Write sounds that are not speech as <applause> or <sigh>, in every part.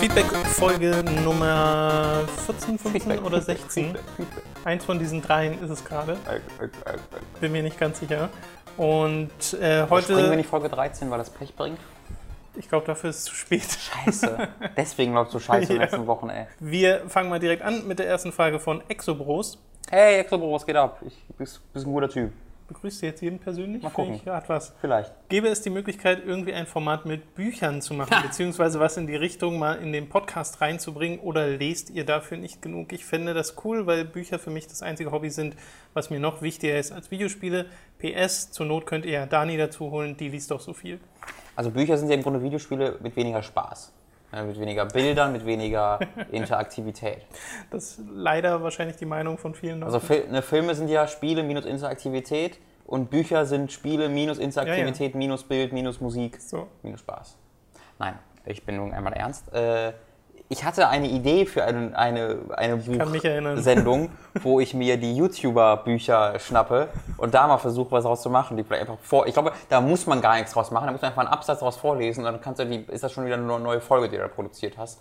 Feedback-Folge Nummer 14, 15 Feedback, oder Feedback, 16. Feedback, Feedback. Eins von diesen dreien ist es gerade. Bin mir nicht ganz sicher. Und äh, Springen wir heute, nicht Folge 13, weil das Pech bringt? ich glaube, dafür ist es zu spät. Scheiße. <laughs> Deswegen läuft so scheiße in den Ja. letzten Wochen, ey. Wir fangen mal direkt an mit der ersten Frage von Exobros. Hey, Exobro, was geht ab? Ich bist, bist ein guter Typ. Begrüßt du jetzt jeden persönlich? Mal gucken. Hat was. Vielleicht. Gäbe es die Möglichkeit, irgendwie ein Format mit Büchern zu machen, beziehungsweise was in die Richtung mal in den Podcast reinzubringen oder lest ihr dafür nicht genug? Ich fände das cool, weil Bücher für mich das einzige Hobby sind, was mir noch wichtiger ist als Videospiele. PS, zur Not könnt ihr ja Dani dazu holen, die liest doch so viel. Also Bücher sind ja im Grunde Videospiele mit weniger Spaß. Ja, mit weniger Bildern, mit weniger <laughs> Interaktivität. Das ist leider wahrscheinlich die Meinung von vielen Also Fil ne, Filme sind ja Spiele minus Interaktivität und Bücher sind Spiele minus Interaktivität, minus Bild, minus Musik, So. minus Spaß. Nein, ich bin nun einmal ernst. Äh, ich hatte eine Idee für eine, eine, eine. Buchsendung, <laughs> wo ich mir die YouTuber-Bücher schnappe und da mal versuche, was draus zu machen. Die vielleicht einfach vor. Ich glaube, da muss man gar nichts draus machen. Da muss man einfach einen Absatz draus vorlesen und dann kannst du die, ist das schon wieder eine neue Folge, die du da produziert hast.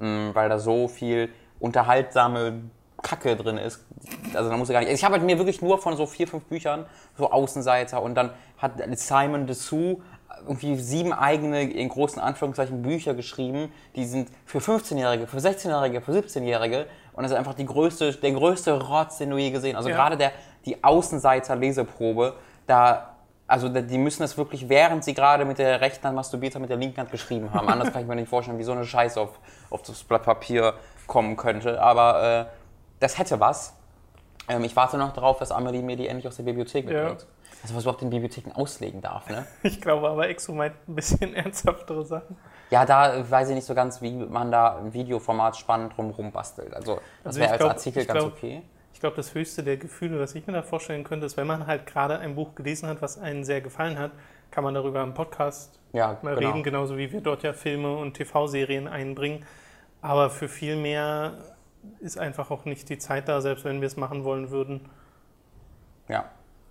Mm, Weil da so viel unterhaltsame Kacke drin ist. Also da muss ich gar nicht. Ich habe halt mir wirklich nur von so vier, fünf Büchern so Außenseiter und dann hat Simon Dessous irgendwie sieben eigene, in großen Anführungszeichen, Bücher geschrieben, die sind für 15-Jährige, für 16-Jährige, für 17-Jährige und das ist einfach die größte, der größte Rotz, den du je gesehen hast. Also Ja. gerade der, die Außenseiter-Leseprobe, da, also die müssen das wirklich, während sie gerade mit der rechten Hand masturbiert haben, mit der linken Hand geschrieben haben. Anders kann ich mir nicht vorstellen, wie so eine Scheiße auf, auf das Blatt Papier kommen könnte. Aber äh, das hätte was. Ähm, ich warte noch darauf, dass Amelie mir die endlich aus der Bibliothek mitbringt. Also was überhaupt in Bibliotheken auslegen darf, ne? <laughs> Ich glaube aber, Exo meint ein bisschen <laughs> ernsthaftere Sachen. Ja, da weiß ich nicht so ganz, wie man da im Videoformat spannend drumherum bastelt. Also das Also wäre als glaub- Artikel ganz glaub- okay. Ich glaube, das höchste der Gefühle, was ich mir da vorstellen könnte, ist, wenn man halt gerade ein Buch gelesen hat, was einen sehr gefallen hat, kann man darüber im Podcast Ja, mal genau. reden, genauso wie wir dort ja Filme und TV-Serien einbringen. Aber für viel mehr ist einfach auch nicht die Zeit da, selbst wenn wir es machen wollen würden. Ja.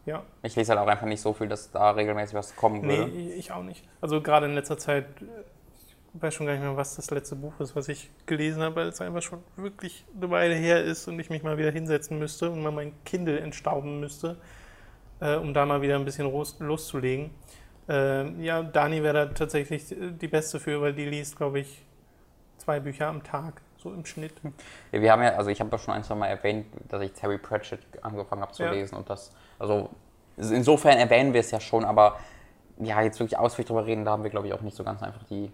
Ja, Ich lese halt auch einfach nicht so viel, dass da regelmäßig was kommen nee, würde. ich auch nicht. Also gerade in letzter Zeit, ich weiß schon gar nicht mehr, was das letzte Buch ist, was ich gelesen habe, weil es einfach schon wirklich eine Weile her ist und ich mich mal wieder hinsetzen müsste und mal mein Kindle entstauben müsste, äh, um da mal wieder ein bisschen los, loszulegen. Äh, ja, Dani wäre da tatsächlich die Beste für, weil die liest, glaube ich, zwei Bücher am Tag, so im Schnitt. Ja, wir haben ja, also ich habe ja schon ein, zwei Mal erwähnt, dass ich Terry Pratchett angefangen habe zu Ja. lesen und das, also insofern erwähnen wir es ja schon, aber ja, jetzt wirklich ausführlich drüber reden, da haben wir glaube ich auch nicht so ganz einfach die,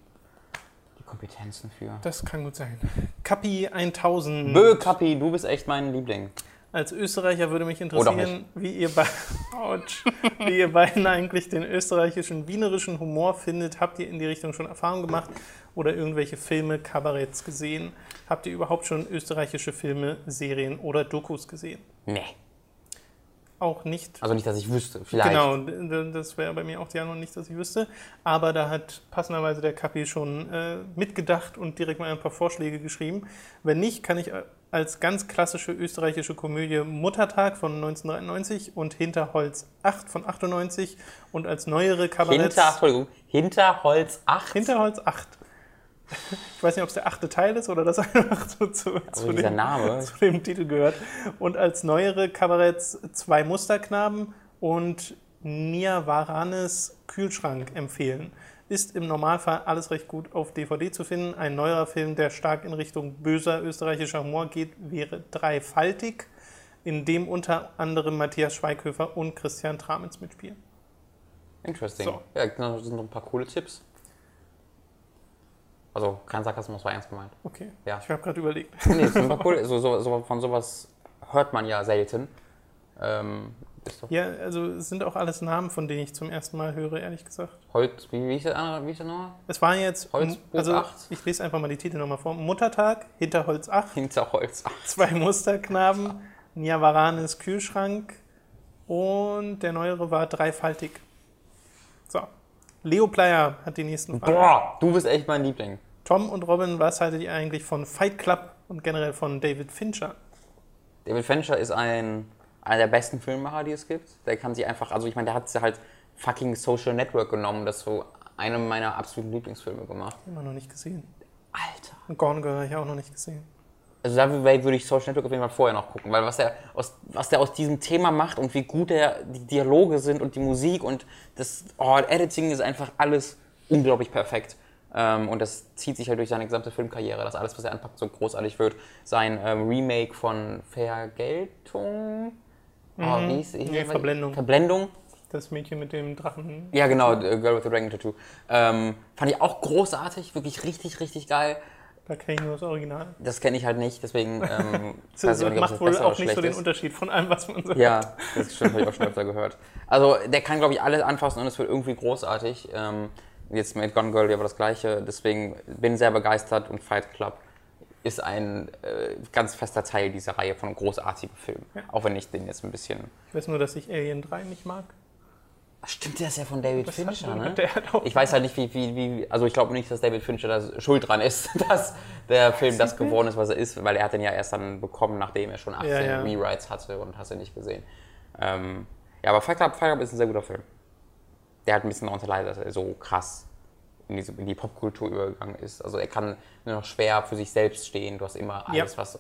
die Kompetenzen für. Das kann gut sein. Kapi 1000. Bö, Kappi, du bist echt mein Liebling. Als Österreicher würde mich interessieren, wie ihr, be <laughs> Autsch. wie ihr beiden eigentlich den österreichischen, wienerischen Humor findet. Habt ihr in die Richtung schon Erfahrung gemacht oder irgendwelche Filme, Kabaretts gesehen? Habt ihr überhaupt schon österreichische Filme, Serien oder Dokus gesehen? Nee. Auch nicht. Also nicht, dass ich wüsste. Vielleicht. Genau, das wäre bei mir auch die Antwort nicht, dass ich wüsste. Aber da hat passenderweise der Kapi schon äh, mitgedacht und direkt mal ein paar Vorschläge geschrieben. Wenn nicht, kann ich äh, als ganz klassische österreichische Komödie Muttertag von 1993 und Hinterholz 8 von 98 und als neuere Kabaretts... Hinter, Hinterholz 8. Hinterholz 8. Ich weiß nicht, ob es der achte Teil ist oder das <laughs> einfach so zu, zu, dem, Name. <laughs> zu dem Titel gehört. Und als neuere Kabaretts zwei Musterknaben und Nia Varanes Kühlschrank empfehlen. Ist im Normalfall alles recht gut auf DVD zu finden. Ein neuerer Film, der stark in Richtung böser österreichischer Humor geht, wäre Dreifaltig, in dem unter anderem Matthias Schweighöfer und Christian Tramitz mitspielen. Interesting. So. Ja, das sind noch ein paar coole Tipps. Also kein Sarkasmus, war ernst gemeint. Okay, Ja. ich habe gerade überlegt. Nee, das ein paar coole. So, so, so, von sowas hört man ja selten. Ähm, ist Ja, also es sind auch alles Namen, von denen ich zum ersten Mal höre, ehrlich gesagt. Holz. Wie, wie ist der andere? Wie ist der nochmal? Es war jetzt, Holzbuch also 8. ich lese einfach mal die Titel nochmal vor. Muttertag, Hinterholz 8, <laughs> Hinterholz. zwei Musterknaben, Niavaranes Kühlschrank Und der neuere war dreifaltig. So. Leo Player hat die nächsten Fragen. Boah, du bist echt mein Liebling. Tom und Robin, was haltet ihr eigentlich von Fight Club und generell von David Fincher? David Fincher ist ein, einer der besten Filmemacher, die es gibt. Der kann sich einfach, also ich meine, der hat halt fucking Social Network genommen, das so eine meiner absoluten Lieblingsfilme gemacht. Immer noch nicht gesehen. Alter. Und Gone Girl habe ich auch noch nicht gesehen. Also da würde ich Social Network auf jeden Fall vorher noch gucken, weil was der aus, was der aus diesem Thema macht und wie gut der, die Dialoge sind und die Musik und das oh, Editing ist einfach alles unglaublich perfekt. Ähm, und das zieht sich halt durch seine gesamte Filmkarriere, dass alles, was er anpackt, so großartig wird. Sein ähm, Remake von Vergeltung. Oh, wie hieß, hieß Nee? Verblendung. Verblendung. Das Mädchen mit dem Drachen. Ja, genau, The Girl with the Dragon Tattoo. Ähm, fand ich auch großartig, wirklich richtig, richtig geil. Da kenne ich nur das Original. Das kenne ich halt nicht, deswegen <laughs> ähm, Das weiß ich nicht, ob macht wohl auch nicht so den ist. Unterschied von allem, was man so Ja, das stimmt, habe ich auch schon öfter gehört. Also der kann, glaube ich, alles anfassen und es wird irgendwie großartig. Ähm, jetzt mit Gone Girl aber das gleiche, deswegen bin sehr begeistert und Fight Club ist ein äh, ganz fester Teil dieser Reihe von großartigen Filmen. Auch wenn ich den jetzt ein bisschen... Ich weiß nur, dass ich Alien 3 nicht mag. Stimmt, der ist ja von David hat Fincher, ne? Ich weiß halt nicht, wie, wie, wie also ich glaube nicht, dass David Fincher da schuld dran ist, <laughs> dass der Film das geworden ist, was er ist, weil er hat den ja erst dann bekommen, nachdem er schon 18 Ja, ja. Rewrites hatte und hast du nicht gesehen. Ähm, ja, aber Fight Club, Fight Club ist ein sehr guter Film. Der hat ein bisschen darunter leidet, dass er so krass in, diese, in die Popkultur übergegangen ist. Also er kann nur noch schwer für sich selbst stehen. Du hast immer Ja. alles, was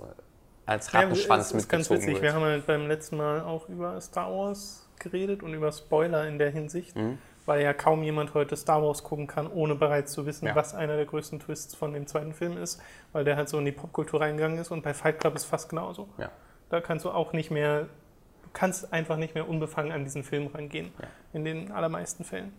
als Ja, Rattenschwanz es ist ganz mitgezogen witzig. Wir wird. haben halt beim letzten Mal auch über Star Wars geredet und über Spoiler in der Hinsicht, Mhm. weil ja kaum jemand heute Star Wars gucken kann, ohne bereits zu wissen, Ja. was einer der größten Twists von dem zweiten Film ist, weil der halt so in die Popkultur reingegangen ist und bei Fight Club ist fast genauso. Ja. Da kannst du auch nicht mehr, du kannst einfach nicht mehr unbefangen an diesen Film rangehen, Ja. in den allermeisten Fällen.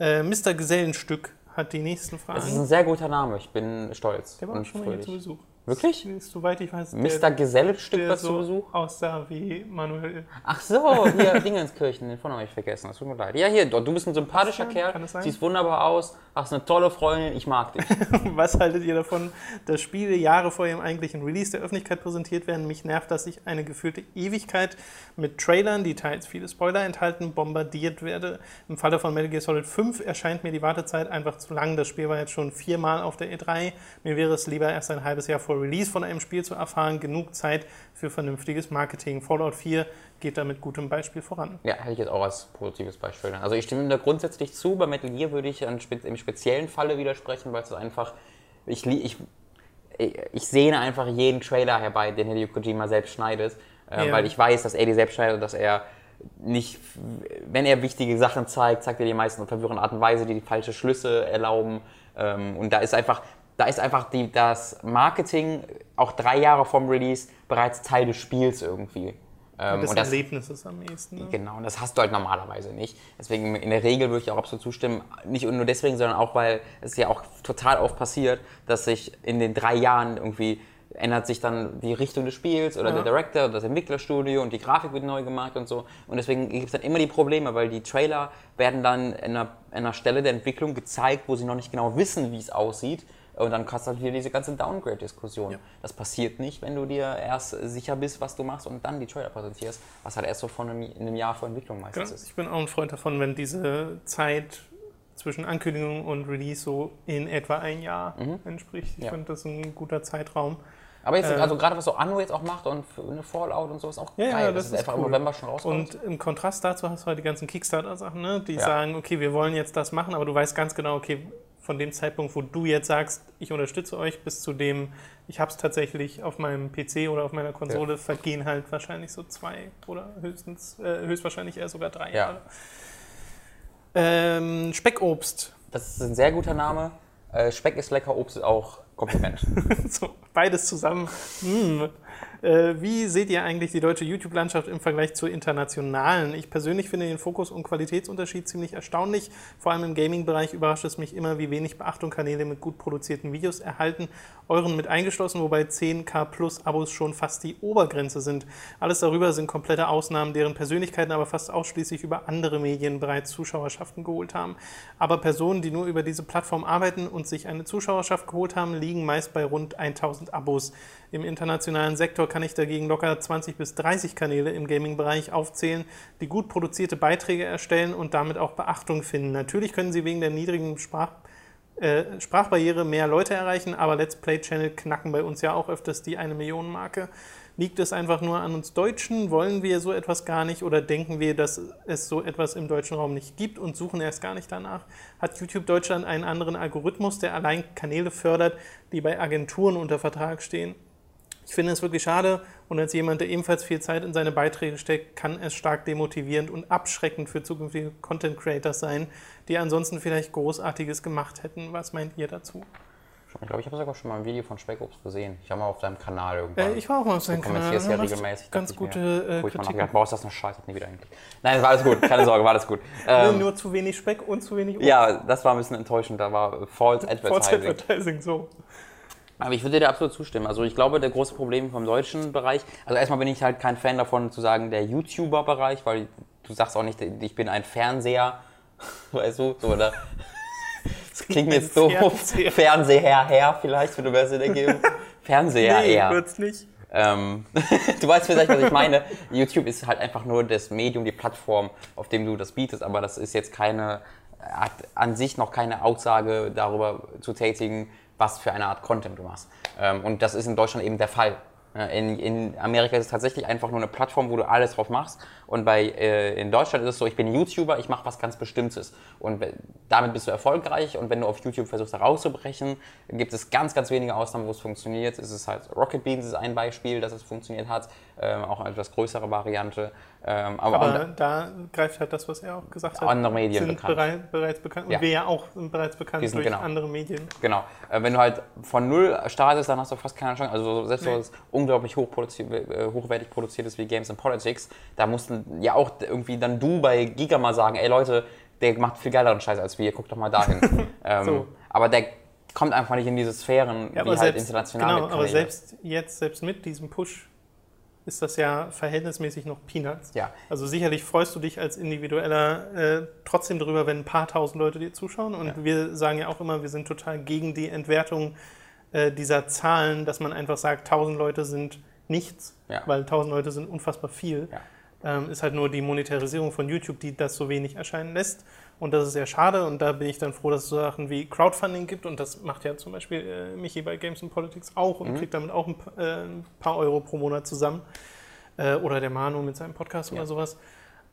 Äh, Mr. Gesellenstück hat die nächsten Fragen. Es ist ein sehr guter Name, ich bin stolz der war und schon mal hier fröhlich. zu Besuch. Wirklich? Soweit ich weiß, Mr. Gesellenstück der war zu so Besuch? aussah wie Manuel Ach so, hier Dingenskirchen, den vorne habe ich vergessen, das tut mir leid. Ja, hier, du bist ein sympathischer Kann- Kerl, kann es sein? siehst wunderbar aus, hast eine tolle Freundin, ich mag dich. <laughs> Was haltet ihr davon, dass Spiele Jahre vor ihrem eigentlichen Release der Öffentlichkeit präsentiert werden? Mich nervt, dass ich eine gefühlte Ewigkeit mit Trailern, die teils viele Spoiler enthalten, bombardiert werde. Im Falle von Metal Gear Solid 5 erscheint mir die Wartezeit einfach zu lang. Das Spiel war jetzt schon viermal auf der E3. Mir wäre es lieber erst ein halbes Jahr vor Release von einem Spiel zu erfahren. Genug Zeit für vernünftiges Marketing. Fallout 4 geht da mit gutem Beispiel voran. Ja, hätte ich jetzt auch als positives Beispiel. Also ich stimme ihm da grundsätzlich zu, bei Metal Gear würde ich im speziellen Falle widersprechen, weil es einfach, ich, ich, ich, ich sehne einfach jeden Trailer herbei, den Hideo Kojima selbst schneidet, äh, Ja. weil ich weiß, dass er die selbst schneidet, dass er nicht, wenn er wichtige Sachen zeigt, zeigt er die meisten auf verwirrende Art und Weise, die die falsche Schlüsse erlauben. Ähm, und da ist einfach, da ist einfach die, das Marketing auch drei Jahre vom Release bereits Teil des Spiels irgendwie. Ähm, das und das, Erlebnis ist am ehesten. Ne? Genau, und das hast du halt normalerweise nicht. Deswegen in der Regel würde ich auch absolut zustimmen. Nicht nur deswegen, sondern auch, weil es ja auch total oft passiert, dass sich in den drei Jahren irgendwie ändert sich dann die Richtung des Spiels oder Ja. der Director oder das Entwicklerstudio und die Grafik wird neu gemacht und so. Und deswegen gibt es dann immer die Probleme, weil die Trailer werden dann in einer, in einer Stelle der Entwicklung gezeigt, wo sie noch nicht genau wissen, wie es aussieht. Und dann hast du halt wieder diese ganze Downgrade-Diskussion. Ja. Das passiert nicht, wenn du dir erst sicher bist, was du machst und dann die Trailer präsentierst, was halt erst so von einem, in einem Jahr vor Entwicklung meistens Genau. ist. Ich bin auch ein Freund davon, wenn diese Zeit zwischen Ankündigung und Release so in etwa ein Jahr entspricht. Ich Ja. finde das ein guter Zeitraum. Aber jetzt, Äh, also gerade was so Anno jetzt auch macht und für eine Fallout und so ist auch Ja, ja, geil. das dass ist einfach cool. im November schon rauskommt. Und im Kontrast dazu hast du halt die ganzen Kickstarter-Sachen, ne? die Ja. sagen, okay, wir wollen jetzt das machen, aber du weißt ganz genau, okay, von dem Zeitpunkt, wo du jetzt sagst, ich unterstütze euch, bis zu dem, ich habe es tatsächlich auf meinem PC oder auf meiner Konsole, vergehen halt wahrscheinlich so zwei oder höchstens, äh, höchstwahrscheinlich eher sogar drei Ja. Jahre. Ähm, Speckobst. das ist ein sehr guter Name. Äh, Speck ist lecker, Obst ist auch Kompliment. <laughs> So, beides zusammen. Hm. Äh, wie seht ihr eigentlich die deutsche YouTube-Landschaft im Vergleich zur internationalen? Ich persönlich finde den Fokus- und Qualitätsunterschied ziemlich erstaunlich. Vor allem im Gaming-Bereich überrascht es mich immer, wie wenig Beachtung Kanäle mit gut produzierten Videos erhalten. Euren mit eingeschlossen, wobei 10k plus Abos schon fast die Obergrenze sind. Alles darüber sind komplette Ausnahmen, deren Persönlichkeiten aber fast ausschließlich über andere Medien bereits Zuschauerschaften geholt haben. Aber Personen, die nur über diese Plattform arbeiten und sich eine Zuschauerschaft geholt haben, liegen liegen meist bei rund 1000 Abos. Im internationalen Sektor kann ich dagegen locker 20 bis 30 Kanäle im Gaming-Bereich aufzählen, die gut produzierte Beiträge erstellen und damit auch Beachtung finden. Natürlich können sie wegen der niedrigen Sprach äh, Sprachbarriere mehr Leute erreichen, aber Let's Play Channel knacken bei uns ja auch öfters die eine Million Marke. Liegt es einfach nur an uns Deutschen? Wollen wir so etwas gar nicht oder denken wir, dass es so etwas im deutschen Raum nicht gibt und suchen erst gar nicht danach? Hat YouTube Deutschland einen anderen Algorithmus, der allein Kanäle fördert, die bei Agenturen unter Vertrag stehen? Ich finde es wirklich schade und als jemand, der ebenfalls viel Zeit in seine Beiträge steckt, kann es stark demotivierend und abschreckend für zukünftige Content Creators sein, die ansonsten vielleicht Großartiges gemacht hätten. Was meint ihr dazu? Ich glaube, ich habe sogar schon mal ein Video von Speckobst gesehen. Ich war mal auf deinem Kanal irgendwann. Äh, ich war auch mal auf seinem Kanal. Du kommentierst ja regelmäßig. Ganz gute mir. äh, Wo ich Kritik. nachgedacht, boah, ist das eine Scheiße, nie wieder eigentlich. Nein, war alles gut, keine Sorge, war alles gut. <laughs> Ähm, Nur zu wenig Speck und zu wenig Obst. ja, das war ein bisschen enttäuschend, da war False False Advertising. Advertising, so. Aber ich würde dir absolut zustimmen. Also ich glaube, der große Problem vom deutschen Bereich, also erstmal bin ich halt kein Fan davon zu sagen, der YouTuber-Bereich, weil du sagst auch nicht, ich bin ein Fernseher, <laughs> weißt du, so, oder? <laughs> Das klingt jetzt doof. Fernseher. Fernseher her vielleicht, würde mir Sinn ergeben. Fernseher nee, eher. wird's nicht. Ähm, <laughs> du weißt vielleicht, was ich meine. YouTube ist halt einfach nur das Medium, die Plattform, auf dem du das bietest, aber das ist jetzt keine, hat an sich noch keine Aussage darüber zu tätigen, was für eine Art Content du machst. Ähm, und das ist in Deutschland eben der Fall. In, in Amerika ist es tatsächlich einfach nur eine Plattform, wo du alles drauf machst. Und bei, äh, in Deutschland ist es so, ich bin YouTuber, ich mache was ganz Bestimmtes. Und damit bist du erfolgreich. Und wenn du auf YouTube versuchst, da rauszubrechen, gibt es ganz, ganz wenige Ausnahmen, wo es funktioniert. Es ist halt Rocket Beans ist ein Beispiel, dass es funktioniert hat. Ähm, auch eine etwas größere Variante. Ähm, aber, Aber und- da greift halt das, was er auch gesagt hat. Andere Medien sind bekannt. bereit, bereits bekannt. Und Ja. wir ja auch sind bereits bekannt sind- durch genau. andere Medien. Genau. Äh, wenn du halt von null startest, dann hast du fast keine Chance. Also selbst Nee. so was unglaublich hochproduzi- äh, hochwertig produziertes wie Games and Politics, da mussten ja auch irgendwie dann du bei Giga mal sagen, ey Leute, der macht viel geileren Scheiß als wir, guck doch mal dahin. <laughs> ähm, So. Aber der kommt einfach nicht in diese Sphären Ja, wie halt selbst, internationale genau, aber selbst jetzt, selbst mit diesem Push, ist das ja verhältnismäßig noch Peanuts. Ja. Also sicherlich freust du dich als Individueller äh, trotzdem darüber, wenn ein paar tausend Leute dir zuschauen. Und wir sagen ja auch immer, wir sind total gegen die Entwertung äh, dieser Zahlen, dass man einfach sagt, tausend Leute sind nichts, Ja. weil tausend Leute sind unfassbar viel. Ja. Ähm, ist halt nur die Monetarisierung von YouTube, die das so wenig erscheinen lässt. Und das ist sehr schade. Und da bin ich dann froh, dass es so Sachen wie Crowdfunding gibt. Und das macht ja zum Beispiel äh, Michi bei Games and Politics auch und kriegt damit auch ein, äh, ein paar Euro pro Monat zusammen. Äh, oder der Manu mit seinem Podcast Ja. oder sowas.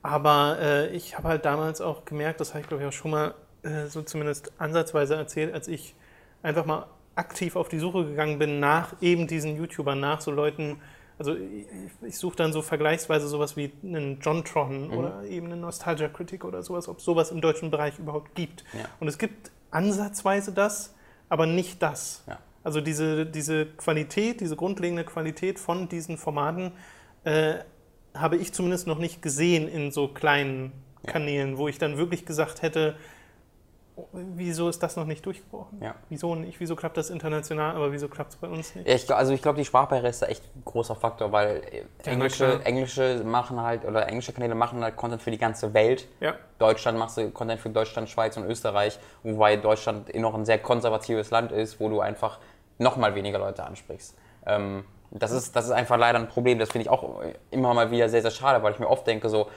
Aber äh, ich habe halt damals auch gemerkt, das habe ich glaube ich auch schon mal äh, so zumindest ansatzweise erzählt, als ich einfach mal aktiv auf die Suche gegangen bin nach eben diesen YouTubern, nach so Leuten, also ich, ich suche dann so vergleichsweise sowas wie einen Jontron Mhm. oder eben eine Nostalgia Critic oder sowas, ob es sowas im deutschen Bereich überhaupt gibt. Ja. Und es gibt ansatzweise das, aber nicht das. Ja. Also diese, diese Qualität, diese grundlegende Qualität von diesen Formaten äh, habe ich zumindest noch nicht gesehen in so kleinen. Kanälen, wo ich dann wirklich gesagt hätte, wieso ist das noch nicht durchgebrochen? Ja. Wieso nicht? Wieso klappt das international, aber wieso klappt es bei uns nicht? Ja, ich, also ich glaube, die Sprachbarriere ist da echt ein großer Faktor, weil äh, englische, englische machen halt, oder englische Kanäle machen halt Content für die ganze Welt. Deutschland machst du Content für Deutschland, Schweiz und Österreich, wobei Deutschland eh noch ein sehr konservatives Land ist, wo du einfach noch mal weniger Leute ansprichst. Ähm, das, ist, das ist einfach leider ein Problem. Das finde ich auch immer mal wieder sehr, sehr schade, weil ich mir oft denke, so,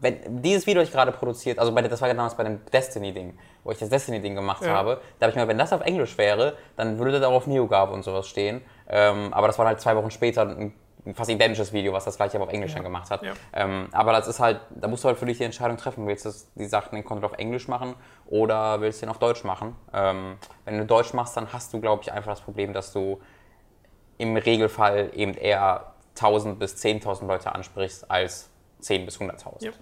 wenn dieses Video, das ich gerade produziert, also bei, das war ja damals bei dem Destiny-Ding, wo ich das Destiny-Ding gemacht Ja. habe, da habe ich mir, wenn das auf Englisch wäre, dann würde da auch auf NeoGAF und sowas stehen. Ähm, aber das war halt zwei Wochen später ein fast identisches Video, was das gleiche aber auf Englisch dann gemacht hat. Ja. Ähm, aber das ist halt, da musst du halt für dich die Entscheidung treffen, willst du die Sachen den Content auf Englisch machen oder willst du den auf Deutsch machen? Ähm, wenn du Deutsch machst, dann hast du, glaube ich, einfach das Problem, dass du im Regelfall eben eher 1000 bis 10.000 Leute ansprichst als 10 bis 100.000. Ja.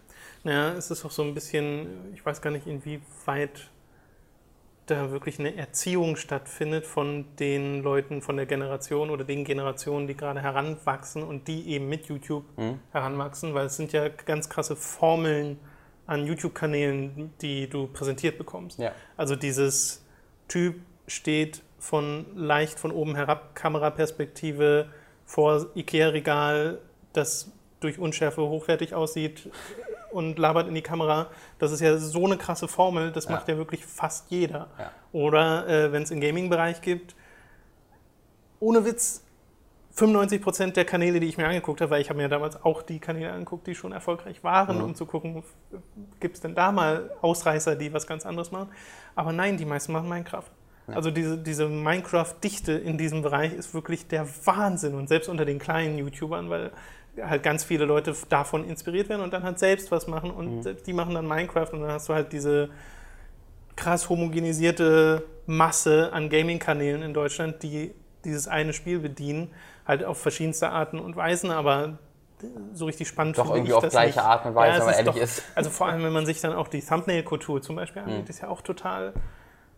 Naja, es ist auch so ein bisschen, ich weiß gar nicht, inwieweit da wirklich eine Erziehung stattfindet von den Leuten, von der Generation oder den Generationen, die gerade heranwachsen und die eben mit YouTube Mhm. heranwachsen, weil es sind ja ganz krasse Formeln an YouTube-Kanälen, die du präsentiert bekommst. Ja. Also dieses Typ steht von leicht von oben herab Kameraperspektive vor Ikea-Regal, das durch Unschärfe hochwertig aussieht und labert in die Kamera. Das ist ja so eine krasse Formel, das Ja. macht ja wirklich fast jeder. Ja. Oder äh, wenn es im Gaming-Bereich gibt, ohne Witz, 95% der Kanäle, die ich mir angeguckt habe, weil ich habe mir damals auch die Kanäle angeguckt, die schon erfolgreich waren, Mhm. um zu gucken, gibt es denn da mal Ausreißer, die was ganz anderes machen. Aber nein, die meisten machen Minecraft. Also diese, diese Minecraft-Dichte in diesem Bereich ist wirklich der Wahnsinn. Und selbst unter den kleinen YouTubern, weil halt ganz viele Leute davon inspiriert werden und dann halt selbst was machen und Mhm. die machen dann Minecraft und dann hast du halt diese krass homogenisierte Masse an Gaming-Kanälen in Deutschland, die dieses eine Spiel bedienen, halt auf verschiedenste Arten und Weisen, aber so richtig spannend Doch finde irgendwie ich auf gleiche nicht. Art und Weise, man ist ehrlich doch- ist. Also vor allem, wenn man sich dann auch die Thumbnail-Kultur zum Beispiel angeht, ist ja auch total,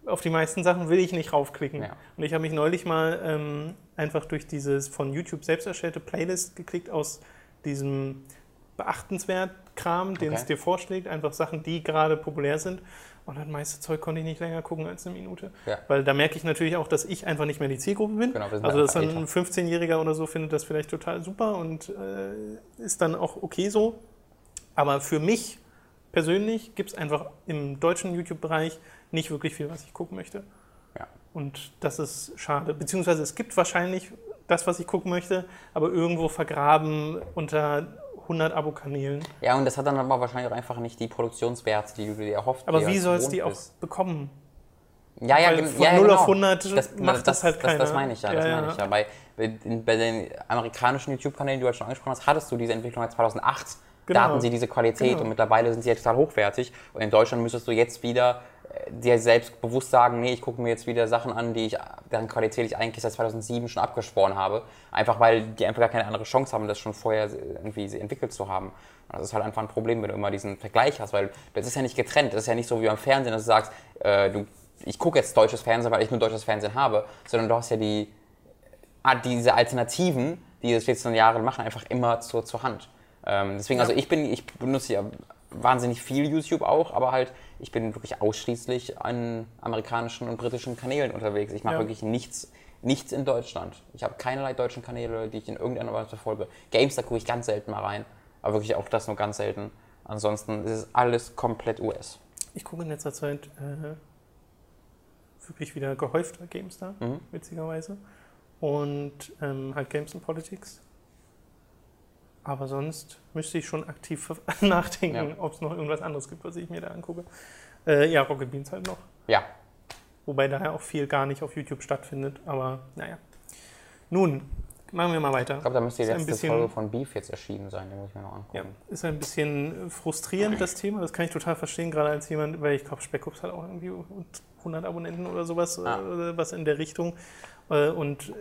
auf die meisten Sachen will ich nicht raufklicken. Ja. Und ich habe mich neulich mal ähm, einfach durch dieses von YouTube selbst erstellte Playlist geklickt aus diesem beachtenswert Kram, den Okay. es dir vorschlägt, einfach Sachen, die gerade populär sind. Und das meiste Zeug konnte ich nicht länger gucken als eine Minute. Ja. Weil da merke ich natürlich auch, dass ich einfach nicht mehr die Zielgruppe bin. Genau, also, dass dann ein 15-Jähriger oder so findet das vielleicht total super und äh, ist dann auch okay so. Aber für mich persönlich gibt es einfach im deutschen YouTube-Bereich nicht wirklich viel, was ich gucken möchte. Ja. Und das ist schade. Beziehungsweise es gibt wahrscheinlich das, was ich gucken möchte, aber irgendwo vergraben unter 100 Abo-Kanälen. Ja, und das hat dann aber wahrscheinlich auch einfach nicht die Produktionswerte, die du dir erhofft. Aber wie du soll es gewohnt die auch bekommen? Ja, ja, Weil von ja, ja, 0 genau. auf 100 macht das halt das, keiner. das meine ich ja, das Ja, meine ich ja. Bei, bei den- amerikanischen YouTube-Kanälen, die du halt schon angesprochen hast, hattest du diese Entwicklung halt 2008. Genau. Da hatten sie diese Qualität Genau. und mittlerweile sind sie ja total hochwertig. Und in Deutschland müsstest du jetzt wieder dir selbst bewusst sagen, nee, ich gucke mir jetzt wieder Sachen an, die ich, deren Qualität ich eigentlich seit 2007 schon abgeschworen habe. Einfach weil die einfach gar keine andere Chance haben, das schon vorher irgendwie entwickelt zu haben. Und das ist halt einfach ein Problem, wenn du immer diesen Vergleich hast, weil das ist ja nicht getrennt. Das ist ja nicht so wie beim Fernsehen, dass du sagst, äh, du, ich gucke jetzt deutsches Fernsehen, weil ich nur deutsches Fernsehen habe, sondern du hast ja die, ah, diese Alternativen, die das 14 Jahre machen, einfach immer zur, zur Hand. Ähm, deswegen, also ich bin, ich benutze ja wahnsinnig viel YouTube auch, aber halt, ich bin wirklich ausschließlich an amerikanischen und britischen Kanälen unterwegs. Ich mache Ja. wirklich nichts, nichts in Deutschland. Ich habe keinerlei deutschen Kanäle, die ich in irgendeiner Weise verfolge. Games, da gucke ich ganz selten mal rein, aber wirklich auch das nur ganz selten. Ansonsten ist es alles komplett US. Ich gucke in letzter Zeit äh, wirklich wieder gehäufter GameStar, Mhm. witzigerweise. Und ähm, halt Games and Politics. Aber sonst müsste ich schon aktiv <laughs> nachdenken, Ja. ob es noch irgendwas anderes gibt, was ich mir da angucke. Äh, ja, Rocket Beans halt noch. Ja, Wobei daher auch viel gar nicht auf YouTube stattfindet. Aber naja. Nun, machen wir mal weiter. ich glaube, da müsste die Ist ein letzte bisschen- Folge von Beef jetzt erschienen sein, die muss ich mir noch angucken. Ja, ist ein bisschen frustrierend, das Thema. Das kann ich total verstehen, gerade als jemand, weil ich glaube, Speckups hat auch irgendwie 100 Abonnenten oder sowas, Ah. äh, was in der Richtung. Äh, Und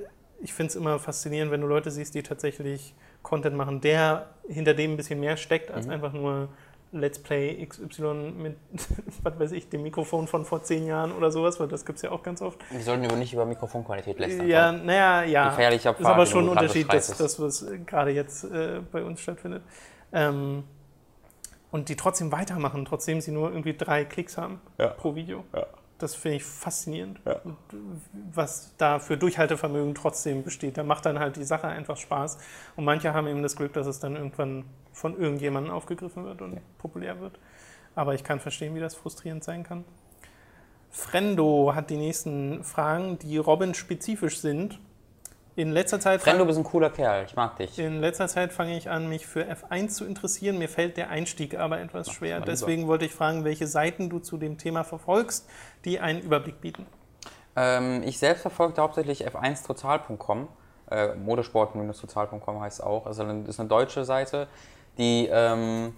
ich finde es immer faszinierend, wenn du Leute siehst, die tatsächlich Content machen, der hinter dem ein bisschen mehr steckt, als Mhm. einfach nur Let's Play XY mit, <laughs> was weiß ich, dem Mikrofon von vor zehn Jahren oder sowas, weil das gibt es ja auch ganz oft. Wir sollten über nicht über Mikrofonqualität lästern. Ja, naja, ja. Gefährlicher ist Pfad, aber den schon ein Unterschied, dass das, was äh, gerade jetzt äh, bei uns stattfindet. Ähm, und die trotzdem weitermachen, trotzdem sie nur irgendwie drei Klicks haben Ja. pro Video. Ja. Das finde ich faszinierend. Ja. Was da für Durchhaltevermögen trotzdem besteht. Da macht dann halt die Sache einfach Spaß. Und manche haben eben das Glück, dass es dann irgendwann von irgendjemandem aufgegriffen wird und populär wird. Aber ich kann verstehen, wie das frustrierend sein kann. Frendo hat die nächsten Fragen, die Robin-spezifisch sind. In letzter Zeit Fren, du bist ein cooler Kerl, ich mag dich. in letzter Zeit fange ich an, mich für F1 zu interessieren. Mir fällt der Einstieg aber etwas schwer. mal lieber. Deswegen wollte ich fragen, welche Seiten du zu dem Thema verfolgst, die einen Überblick bieten. Ähm, ich selbst verfolge hauptsächlich f1total.com. Äh, Modesport-total.com heißt es auch. Also das ist eine deutsche Seite, die, ähm,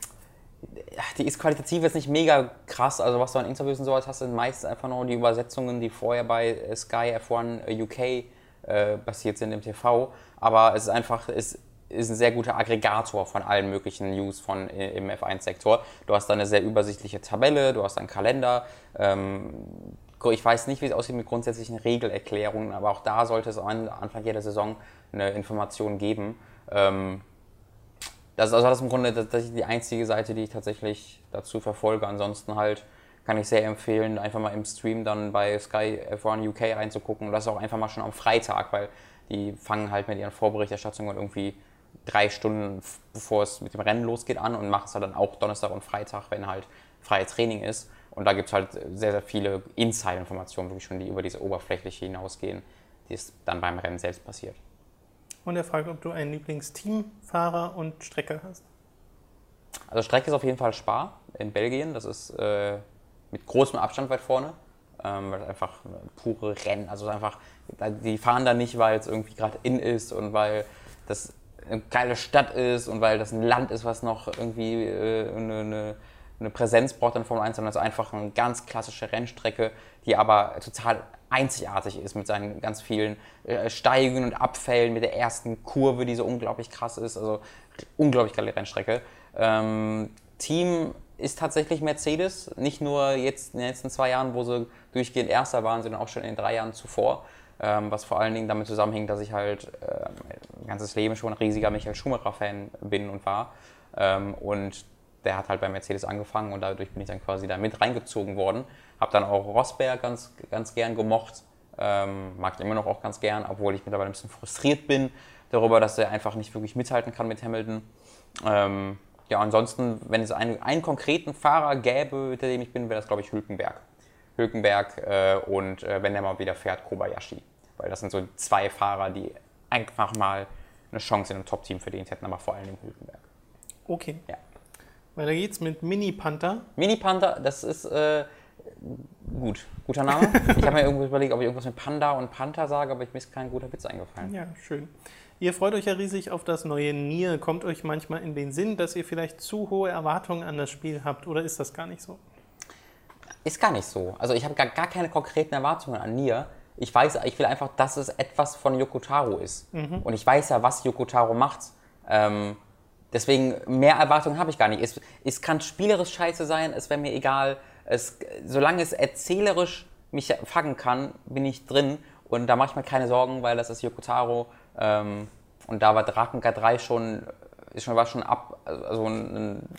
die ist qualitativ jetzt nicht mega krass. Also was du an Interviews und sowas hast, sind meistens einfach nur die Übersetzungen, die vorher bei äh, Sky F1 UK äh, basiert sind im TV. Aber es ist einfach, es ist ein sehr guter Aggregator von allen möglichen News von, äh, im F1-Sektor. Du hast da eine sehr übersichtliche Tabelle, du hast einen Kalender. Ähm, ich weiß nicht, wie es aussieht mit grundsätzlichen Regelerklärungen, aber auch da sollte es an Anfang jeder Saison eine Information geben. Ähm, das, also das ist im Grunde tatsächlich die einzige Seite, die ich tatsächlich dazu verfolge. Ansonsten halt kann ich sehr empfehlen, einfach mal im Stream dann bei Sky F1 UK reinzugucken. Und das auch einfach mal schon am Freitag, weil die fangen halt mit ihren Vorberichterstattungen irgendwie drei Stunden bevor es mit dem Rennen losgeht an und machen es halt dann auch Donnerstag und Freitag, wenn halt freies Training ist. Und da gibt es halt sehr, sehr viele Inside-Informationen, wirklich schon, die über diese Oberflächliche hinausgehen. die es dann beim Rennen selbst passiert. Und er fragt, ob du einen Lieblingsteamfahrer und Strecke hast. Also Strecke ist auf jeden Fall Spa in Belgien. Das ist äh, mit großem Abstand weit vorne. Ähm, weil es einfach pure Rennen, also einfach, die fahren da nicht, weil es irgendwie gerade in ist und weil das eine geile Stadt ist und weil das ein Land ist, was noch irgendwie äh, eine, eine, eine, Präsenz braucht in Formel 1, sondern es ist einfach eine ganz klassische Rennstrecke, die aber total einzigartig ist mit seinen ganz vielen äh, Steigungen und Abfällen, mit der ersten Kurve, die so unglaublich krass ist. Also unglaublich geile Rennstrecke. Ähm, Team ist tatsächlich Mercedes, nicht nur jetzt in den letzten zwei Jahren, wo sie durchgehend Erster waren, sondern auch schon in den drei Jahren zuvor. Ähm, was vor allen Dingen damit zusammenhängt, dass ich halt äh, mein ganzes Leben schon ein riesiger Michael Schumacher-Fan bin und war. Ähm, und der hat halt bei Mercedes angefangen und dadurch bin ich dann quasi da mit reingezogen worden. Habe dann auch Rosberg ganz, ganz gern gemocht, ähm, mag ihn immer noch auch ganz gern, obwohl ich mittlerweile ein bisschen frustriert bin darüber, dass er einfach nicht wirklich mithalten kann mit Hamilton. Ähm, ja, ansonsten, wenn es einen, einen konkreten Fahrer gäbe, hinter dem ich bin, wäre das, glaube ich, Hülkenberg. Hülkenberg äh, und äh, wenn er mal wieder fährt, Kobayashi. Weil das sind so zwei Fahrer, die einfach mal eine Chance in einem Top-Team verdient hätten, aber vor allem im Hülkenberg. Okay. Ja. Weiter geht's mit Mini Panther. Mini Panther, das ist äh, gut. Guter Name. ich habe mir irgendwo überlegt, ob ich irgendwas mit Panda und Panther sage, aber mir ist kein guter Witz eingefallen. Ja, schön. Ihr freut euch ja riesig auf das neue Nier. Kommt euch manchmal in den Sinn, dass ihr vielleicht zu hohe Erwartungen an das Spiel habt oder ist das gar nicht so? Ist gar nicht so. Also ich habe gar, gar keine konkreten Erwartungen an Nier. Ich weiß, ich will einfach, dass es etwas von Yokotaro ist. Mhm. Und ich weiß ja, was Yokotaro macht. Ähm, deswegen mehr Erwartungen habe ich gar nicht. Es, es kann spielerisch scheiße sein, es wäre mir egal. Es, solange es erzählerisch mich fangen kann, bin ich drin. Und da mache ich mir keine Sorgen, weil das ist Yokotaro. Ähm, und da war Drakengard 3 schon, ist schon, war schon ab, also ein, ein,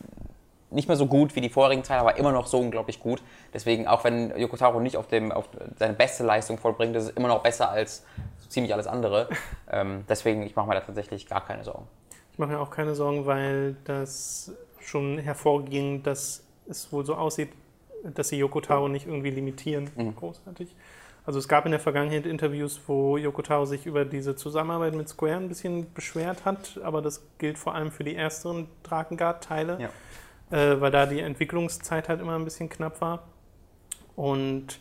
nicht mehr so gut wie die vorigen Teile, aber immer noch so unglaublich gut. Deswegen, auch wenn Yokotaro nicht auf, dem, auf seine beste Leistung vollbringt, ist es immer noch besser als so ziemlich alles andere. <laughs> ähm, deswegen, ich mache mir da tatsächlich gar keine Sorgen. Ich mache mir auch keine Sorgen, weil das schon hervorging, dass es wohl so aussieht, dass sie Yokotaro nicht irgendwie limitieren. Mhm. Großartig. Also es gab in der Vergangenheit Interviews, wo Yoko Taro sich über diese Zusammenarbeit mit Square ein bisschen beschwert hat, aber das gilt vor allem für die ersteren Drakengard-Teile, ja. äh, weil da die Entwicklungszeit halt immer ein bisschen knapp war. Und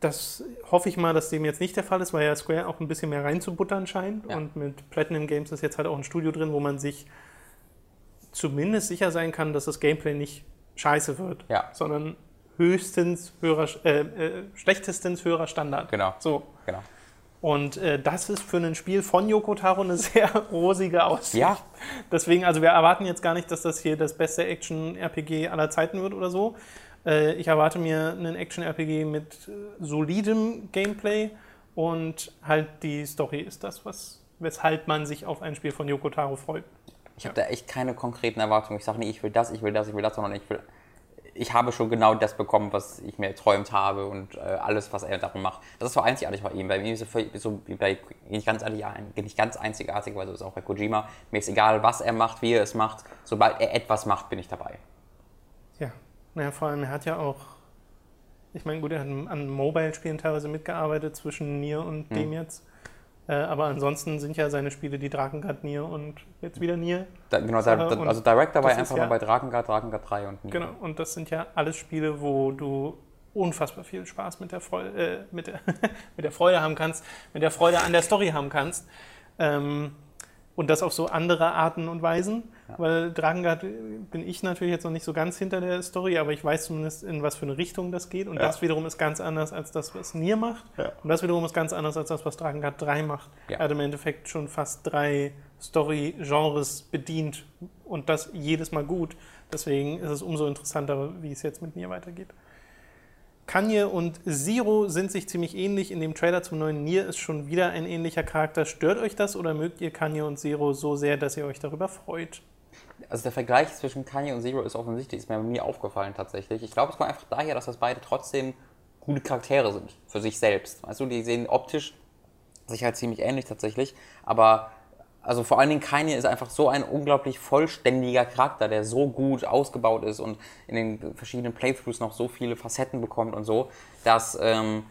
das hoffe ich mal, dass dem jetzt nicht der Fall ist, weil ja Square auch ein bisschen mehr reinzubuttern scheint. Ja. Und mit Platinum Games ist jetzt halt auch ein Studio drin, wo man sich zumindest sicher sein kann, dass das Gameplay nicht scheiße wird, ja. sondern höchstens höherer, äh, äh, schlechtestens höherer Standard. Genau. So. Genau. Und äh, das ist für ein Spiel von Yoko Taro eine <laughs> sehr rosige Aussicht. Ja. Deswegen, also wir erwarten jetzt gar nicht, dass das hier das beste Action-RPG aller Zeiten wird oder so. Äh, ich erwarte mir einen Action-RPG mit äh, solidem Gameplay und halt die Story ist das, was, weshalb man sich auf ein Spiel von Yoko Taro freut. Ich habe da echt keine konkreten Erwartungen. Ich sage nicht, ich will das, ich will das, ich will das, sondern ich will ich habe schon genau das bekommen, was ich mir erträumt habe und äh, alles, was er darum macht. Das ist so einzigartig bei ihm. Bei ihm ist es so wie bei nicht ganz, nicht ganz einzigartig, weil so ist auch bei Kojima. Mir ist egal, was er macht, wie er es macht. Sobald er etwas macht, bin ich dabei. Ja, naja, vor allem, er hat ja auch, ich meine, gut, er hat an Mobile-Spielen teilweise mitgearbeitet zwischen Nier und hm. dem jetzt. Äh, aber ansonsten sind ja seine Spiele die Drakengard Nier und jetzt wieder Nier. Da, genau, da, da, also Director war einfach ja, nur bei Drakengard, Drakengard 3 und Nier. Genau, und das sind ja alles Spiele, wo du unfassbar viel Spaß mit der, Freude, äh, mit, der <laughs> mit der Freude haben kannst, mit der Freude an der Story haben kannst. Ähm, und das auf so andere Arten und Weisen. Ja. Weil Drakengard bin ich natürlich jetzt noch nicht so ganz hinter der Story, aber ich weiß zumindest, in was für eine Richtung das geht. Und ja. das wiederum ist ganz anders als das, was Nier macht. Ja. Und das wiederum ist ganz anders als das, was Drakengard 3 macht. Er hat im Endeffekt schon fast drei Story-Genres bedient und das jedes Mal gut. Deswegen ist es umso interessanter, wie es jetzt mit Nier weitergeht. Kanye und Zero sind sich ziemlich ähnlich. In dem Trailer zum neuen Nier ist schon wieder ein ähnlicher Charakter. Stört euch das oder mögt ihr Kanye und Zero so sehr, dass ihr euch darüber freut? Also der Vergleich zwischen Kanye und Zero ist offensichtlich, ist mir nie aufgefallen tatsächlich. Ich glaube, es kommt einfach daher, dass das beide trotzdem gute Charaktere sind für sich selbst. Weißt du, die sehen optisch sich halt ziemlich ähnlich tatsächlich, aber also vor allen Dingen Kanye ist einfach so ein unglaublich vollständiger Charakter, der so gut ausgebaut ist und in den verschiedenen Playthroughs noch so viele Facetten bekommt und so, dass ähm,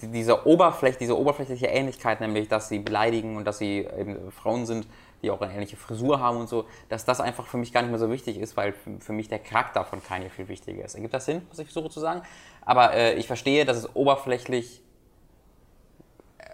die- diese, Oberfläch, diese oberflächliche Ähnlichkeit, nämlich dass sie beleidigen und dass sie eben Frauen sind, die auch eine ähnliche Frisur haben und so, dass das einfach für mich gar nicht mehr so wichtig ist, weil für- mich der Charakter von Kanye viel wichtiger ist. Ergibt das Sinn, was ich versuche zu sagen? Aber äh, ich verstehe, dass es oberflächlich äh,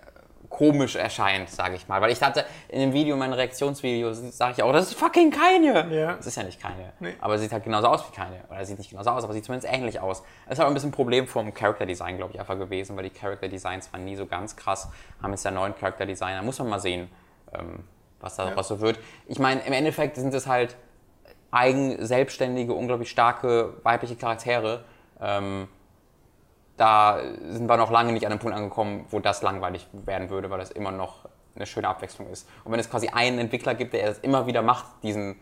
komisch erscheint, sage ich mal. Weil ich hatte in dem Video, mein Reaktionsvideo, sage ich auch, das ist fucking Kanye. Ja. Das ist ja nicht Kanye. Nee. Aber es sieht halt genauso aus wie Kanye. Oder es sieht nicht genauso aus, aber sieht zumindest ähnlich aus. Es ist aber ein bisschen ein Problem vom Character Design, glaube ich, einfach gewesen, weil die Character Designs waren nie so ganz krass. Haben jetzt ja neuen Character Designer. Muss man mal sehen, ähm, was da Ja. was so wird. Ich meine, im Endeffekt sind es halt eigen, selbstständige, unglaublich starke weibliche Charaktere. Ähm, da sind wir noch lange nicht an einem Punkt angekommen, wo das langweilig werden würde, weil das immer noch eine schöne Abwechslung ist. Und wenn es quasi einen Entwickler gibt, der es immer wieder macht, diesen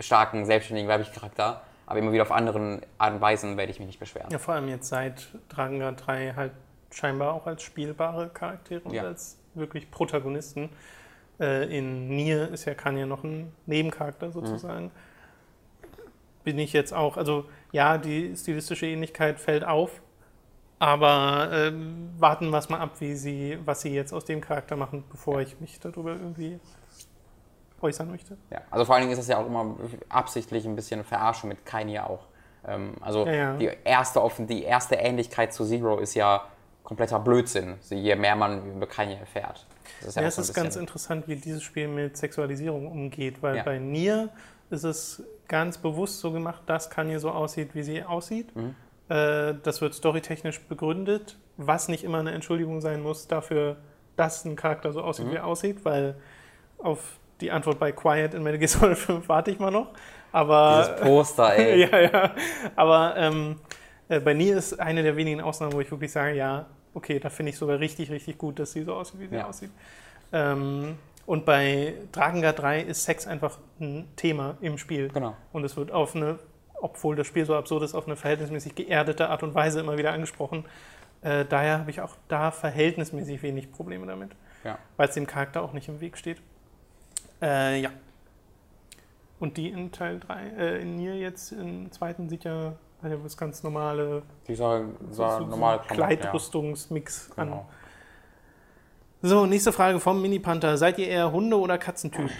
starken, selbstständigen weiblichen Charakter, aber immer wieder auf anderen Art und Weisen, werde ich mich nicht beschweren. Ja, vor allem jetzt seit Dragon Guard 3 halt scheinbar auch als spielbare Charaktere und Ja. als wirklich Protagonisten. Äh, in Nier ist ja Kanye noch ein Nebencharakter sozusagen. Bin ich jetzt auch, also ja, die stilistische Ähnlichkeit fällt auf, aber ähm, warten wir es mal ab, wie sie, was sie jetzt aus dem Charakter machen, bevor ich mich darüber irgendwie äußern möchte. Ja. Also vor allen Dingen ist das ja auch immer absichtlich ein bisschen Verarschung mit Kanye auch. Ähm, also Ja, ja. Die, erste, die erste Ähnlichkeit zu Zero ist ja kompletter Blödsinn, je mehr man über Kanye erfährt. Das ist Ja, auch es ist ganz interessant, wie dieses Spiel mit Sexualisierung umgeht, weil Ja. bei Nier ist es ganz bewusst so gemacht, dass Kanye so aussieht, wie sie aussieht. Mhm. Äh, das wird storytechnisch begründet, was nicht immer eine Entschuldigung sein muss dafür, dass ein Charakter so aussieht, Mhm. wie er aussieht, weil auf die Antwort bei Quiet in Metal Gear Solid 5 warte ich mal noch. Aber Dieses Poster, <laughs> ey. ja, ja. Aber ähm, äh, bei Nier ist eine der wenigen Ausnahmen, wo ich wirklich sage, ja, okay, da finde ich sogar richtig, richtig gut, dass sie so aussieht, wie sie Ja. aussieht. Ähm, und bei Dragon Guard 3 ist Sex einfach ein Thema im Spiel. Genau. Und es wird auf eine, obwohl das Spiel so absurd ist, auf eine verhältnismäßig geerdete Art und Weise immer wieder angesprochen. Äh, daher habe ich auch da verhältnismäßig wenig Probleme damit, Ja. weil es dem Charakter auch nicht im Weg steht. Äh, ja. Und die in Teil 3, äh, in Nier jetzt im zweiten sieht ja, ja was ganz normale Die sah, sah so- so normal einen Kleidrüstungsmix Ja. an. Genau. So, nächste Frage vom Mini-Panther. Seid ihr eher Hunde- oder Katzentyp?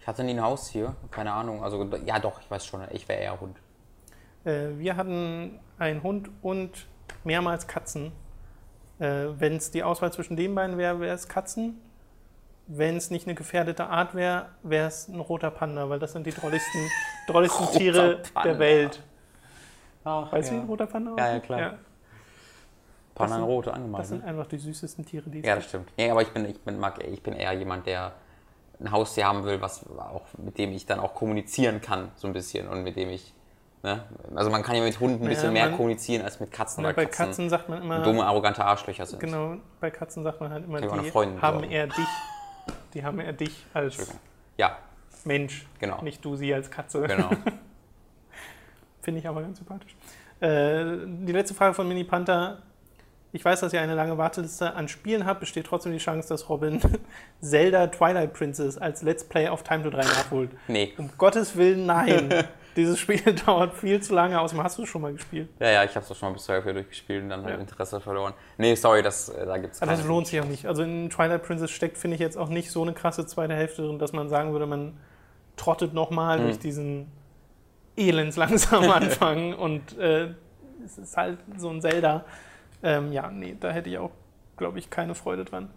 Ich hatte nie ein Haustier, keine Ahnung. Also ja doch, ich weiß schon, ich wäre eher Hund. Äh, wir hatten einen Hund und mehrmals Katzen. Äh, Wenn es die Auswahl zwischen den beiden wäre, wäre es Katzen. Wenn es nicht eine gefährdete Art wäre, wäre es ein roter Panda, weil das sind die drolligsten, <laughs> drolligsten Tiere Panda. der Welt. Ach, Weißt du, ja. ein roter Panda Ja, ja, klar. Ja, Pananrote das angemalt. sind Ne? einfach die süßesten Tiere, die es Ja, das stimmt. Ja, aber ich bin, ich bin, mag, ich bin eher jemand, der ein Haustier haben will, was auch, mit dem ich dann auch kommunizieren kann, so ein bisschen. Und mit dem ich. Ne? Also man kann ja mit Hunden ein Ja, bisschen mehr man- kommunizieren als mit Katzen, Na, weil bei Katzen, Katzen sagt man immer, dumme, arrogante Arschlöcher sind. genau, bei Katzen sagt man halt immer, die haben sagen. eher dich, die haben eher dich als. Ja, Mensch, genau. nicht du sie als Katze. genau. <laughs> Finde ich aber ganz sympathisch. Äh, die letzte Frage von Mini Panther. Ich weiß, dass ihr eine lange Warteliste an Spielen habt. Besteht trotzdem die Chance, dass Robin <laughs> Zelda Twilight Princess als Let's Play auf Time to 3 nachholt? Nee. Um Gottes Willen, nein. <laughs> Dieses Spiel <laughs> dauert viel zu lange. Außerdem hast du es schon mal gespielt. Ja, ja, ich habe es schon mal bis zur Hälfte durchgespielt und dann halt Ja. Interesse verloren. Nee, sorry, das, äh, da gibt es Aber das lohnt sich auch nicht. Also in Twilight Princess steckt, finde ich, jetzt auch nicht so eine krasse zweite Hälfte drin, dass man sagen würde, man trottet nochmal Hm. durch diesen elendslangsamen <laughs> Anfang und äh, es ist halt so ein Zelda. Ähm, ja, nee, da hätte ich auch, glaube ich, keine Freude dran.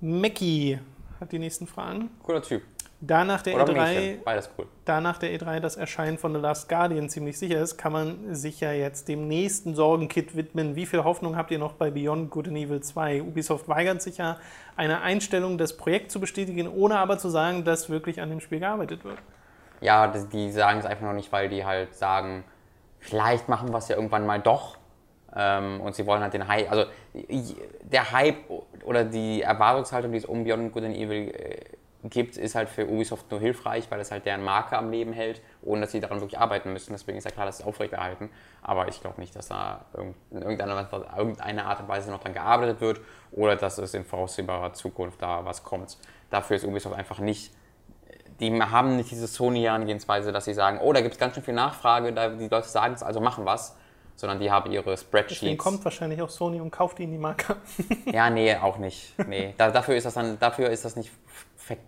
Mackie hat die nächsten Fragen. Cooler Typ. Da nach der Oder E3 Mädchen. Beides cool. da nach der E3 das Erscheinen von The Last Guardian ziemlich sicher ist, kann man sich ja jetzt dem nächsten Sorgenkit widmen. Wie viel Hoffnung habt ihr noch bei Beyond Good and Evil 2? Ubisoft weigert sich ja, eine Einstellung des Projekts zu bestätigen, ohne aber zu sagen, dass wirklich an dem Spiel gearbeitet wird. Ja, die, sagen es einfach noch nicht, weil die halt sagen, vielleicht machen wir es ja irgendwann mal doch. Ähm, und sie wollen halt den Hype, also der Hype oder die Erwartungshaltung, die es um Beyond Good and Evil äh, gibt, ist halt für Ubisoft nur hilfreich, weil es halt deren Marke am Leben hält, ohne dass sie daran wirklich arbeiten müssen. Deswegen ist ja klar, dass sie es aufrechterhalten. Aber ich glaube nicht, dass da in irgendeiner, irgendeiner Art und Weise noch dran gearbeitet wird oder dass es in voraussehbarer Zukunft da was kommt. Dafür ist Ubisoft einfach nicht die haben nicht diese Sony-Herangehensweise, dass sie sagen, oh, da gibt es ganz schön viel Nachfrage, da, die Leute sagen es, also machen was. sondern die haben ihre Deswegen Spreadsheets. kommt wahrscheinlich auch Sony und kauft ihnen die Marke. Ja, nee, auch nicht. Nee, da, dafür ist das dann, dafür ist das nicht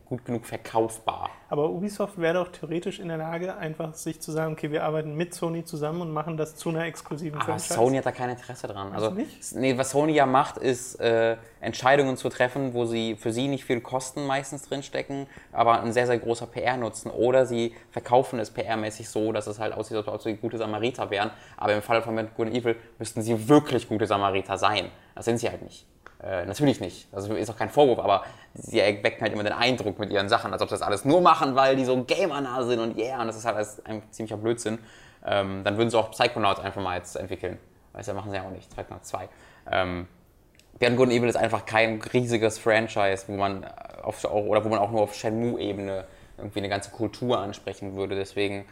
gut genug verkaufbar. Aber Ubisoft wäre doch theoretisch in der Lage, einfach sich zu sagen, okay, wir arbeiten mit Sony zusammen und machen das zu einer exklusiven Aber Franchise. Sony hat da kein Interesse dran. Also, nicht? Nee, was Sony ja macht, ist äh, Entscheidungen zu treffen, wo sie für sie nicht viel Kosten meistens drinstecken, aber ein sehr, sehr großer PR-Nutzen. Oder sie verkaufen es PR-mäßig so, dass es halt aussieht, als ob sie gute Samariter wären. Aber im Fall von Good and Evil müssten sie wirklich gute Samariter sein. Das sind sie halt nicht. Äh, natürlich nicht. Also ist auch kein Vorwurf, aber sie erwecken halt immer den Eindruck mit ihren Sachen, als ob sie das alles nur machen, weil die so gamer sind und yeah, und das ist halt alles ein ziemlicher Blödsinn. Ähm, dann würden sie auch Psychonauts einfach mal jetzt entwickeln. Weißt du, machen sie ja auch nicht. Psychonauts 2. Ähm, Beyond Good and Evil ist einfach kein riesiges Franchise, wo man auf, oder wo man auch nur auf Shenmue-Ebene irgendwie eine ganze Kultur ansprechen würde. Deswegen,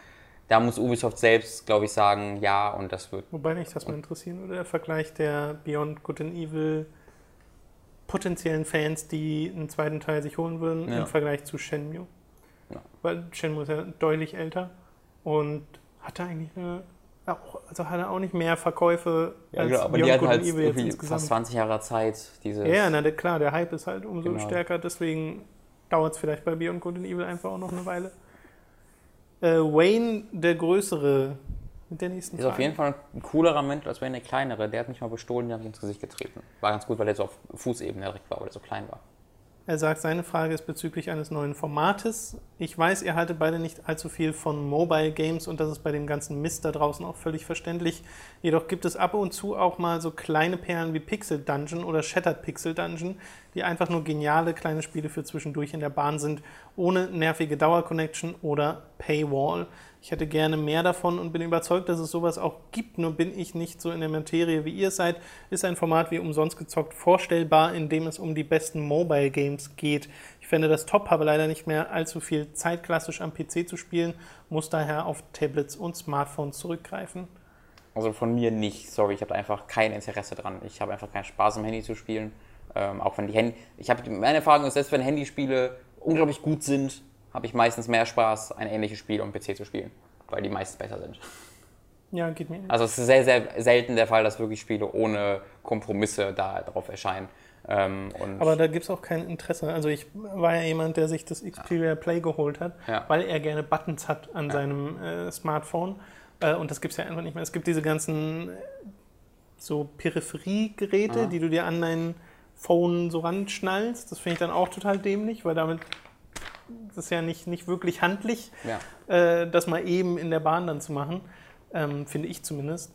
da muss Ubisoft selbst, glaube ich, sagen, ja, und das wird Wobei mich das mal interessieren würde, der Vergleich der Beyond Good and Evil potenziellen Fans, die einen zweiten Teil sich holen würden, Ja. im Vergleich zu Shenmue. Ja. Weil Shenmue ist ja deutlich älter und hatte eigentlich eine, auch, also hatte auch nicht mehr Verkäufe Ja, als genau, aber Beyond die hatten halt Evil irgendwie insgesamt. fast 20 Jahre Zeit, dieses. Ja, na klar, der Hype ist halt umso Genau. stärker, deswegen dauert es vielleicht bei Beyond Good and Evil einfach auch noch eine Weile. Äh, Wayne der Größere mit der nächsten Ist auf jeden Fall ein coolerer Mensch als wenn der kleinere. Der hat mich mal bestohlen, den habe ich ins Gesicht getreten. War ganz gut, weil er so auf Fußebene direkt war, weil er so klein war. Er sagt, seine Frage ist bezüglich eines neuen Formates. Ich weiß, ihr haltet beide nicht allzu viel von Mobile Games und das ist bei dem ganzen Mist da draußen auch völlig verständlich. Jedoch gibt es ab und zu auch mal so kleine Perlen wie Pixel Dungeon oder Shattered Pixel Dungeon, die einfach nur geniale kleine Spiele für zwischendurch in der Bahn sind, ohne nervige Dauerconnection oder Paywall. Ich hätte gerne mehr davon und bin überzeugt, dass es sowas auch gibt, nur bin ich nicht so in der Materie wie ihr seid. Ist ein Format wie umsonst gezockt vorstellbar, in dem es um die besten Mobile Games geht. Ich fände das top, habe leider nicht mehr allzu viel Zeit, klassisch am PC zu spielen, muss daher auf Tablets und Smartphones zurückgreifen. Also von mir nicht, sorry, ich habe einfach kein Interesse dran. Ich habe einfach keinen Spaß, am Handy zu spielen. Ähm, auch wenn die Handy. Ich habe meine Erfahrung ist, selbst wenn Handyspiele unglaublich gut sind, habe ich meistens mehr Spaß, ein ähnliches Spiel am PC zu spielen, weil die meistens besser sind. Ja, geht mir. Also es ist sehr, sehr selten der Fall, dass wirklich Spiele ohne Kompromisse da drauf erscheinen. Ähm, Aber da gibt es auch kein Interesse. Also ich war ja jemand, der sich das Xperia Play geholt hat, Ja. weil er gerne Buttons hat an seinem äh, Smartphone. Äh, und das gibt es ja einfach nicht mehr. Es gibt diese ganzen äh, so Peripheriegeräte, Ja. die du dir an dein Phone so ranschnallst. Das finde ich dann auch total dämlich, weil damit das ist ja nicht, nicht wirklich handlich, ja. äh, das mal eben in der Bahn dann zu machen. Ähm, finde ich zumindest.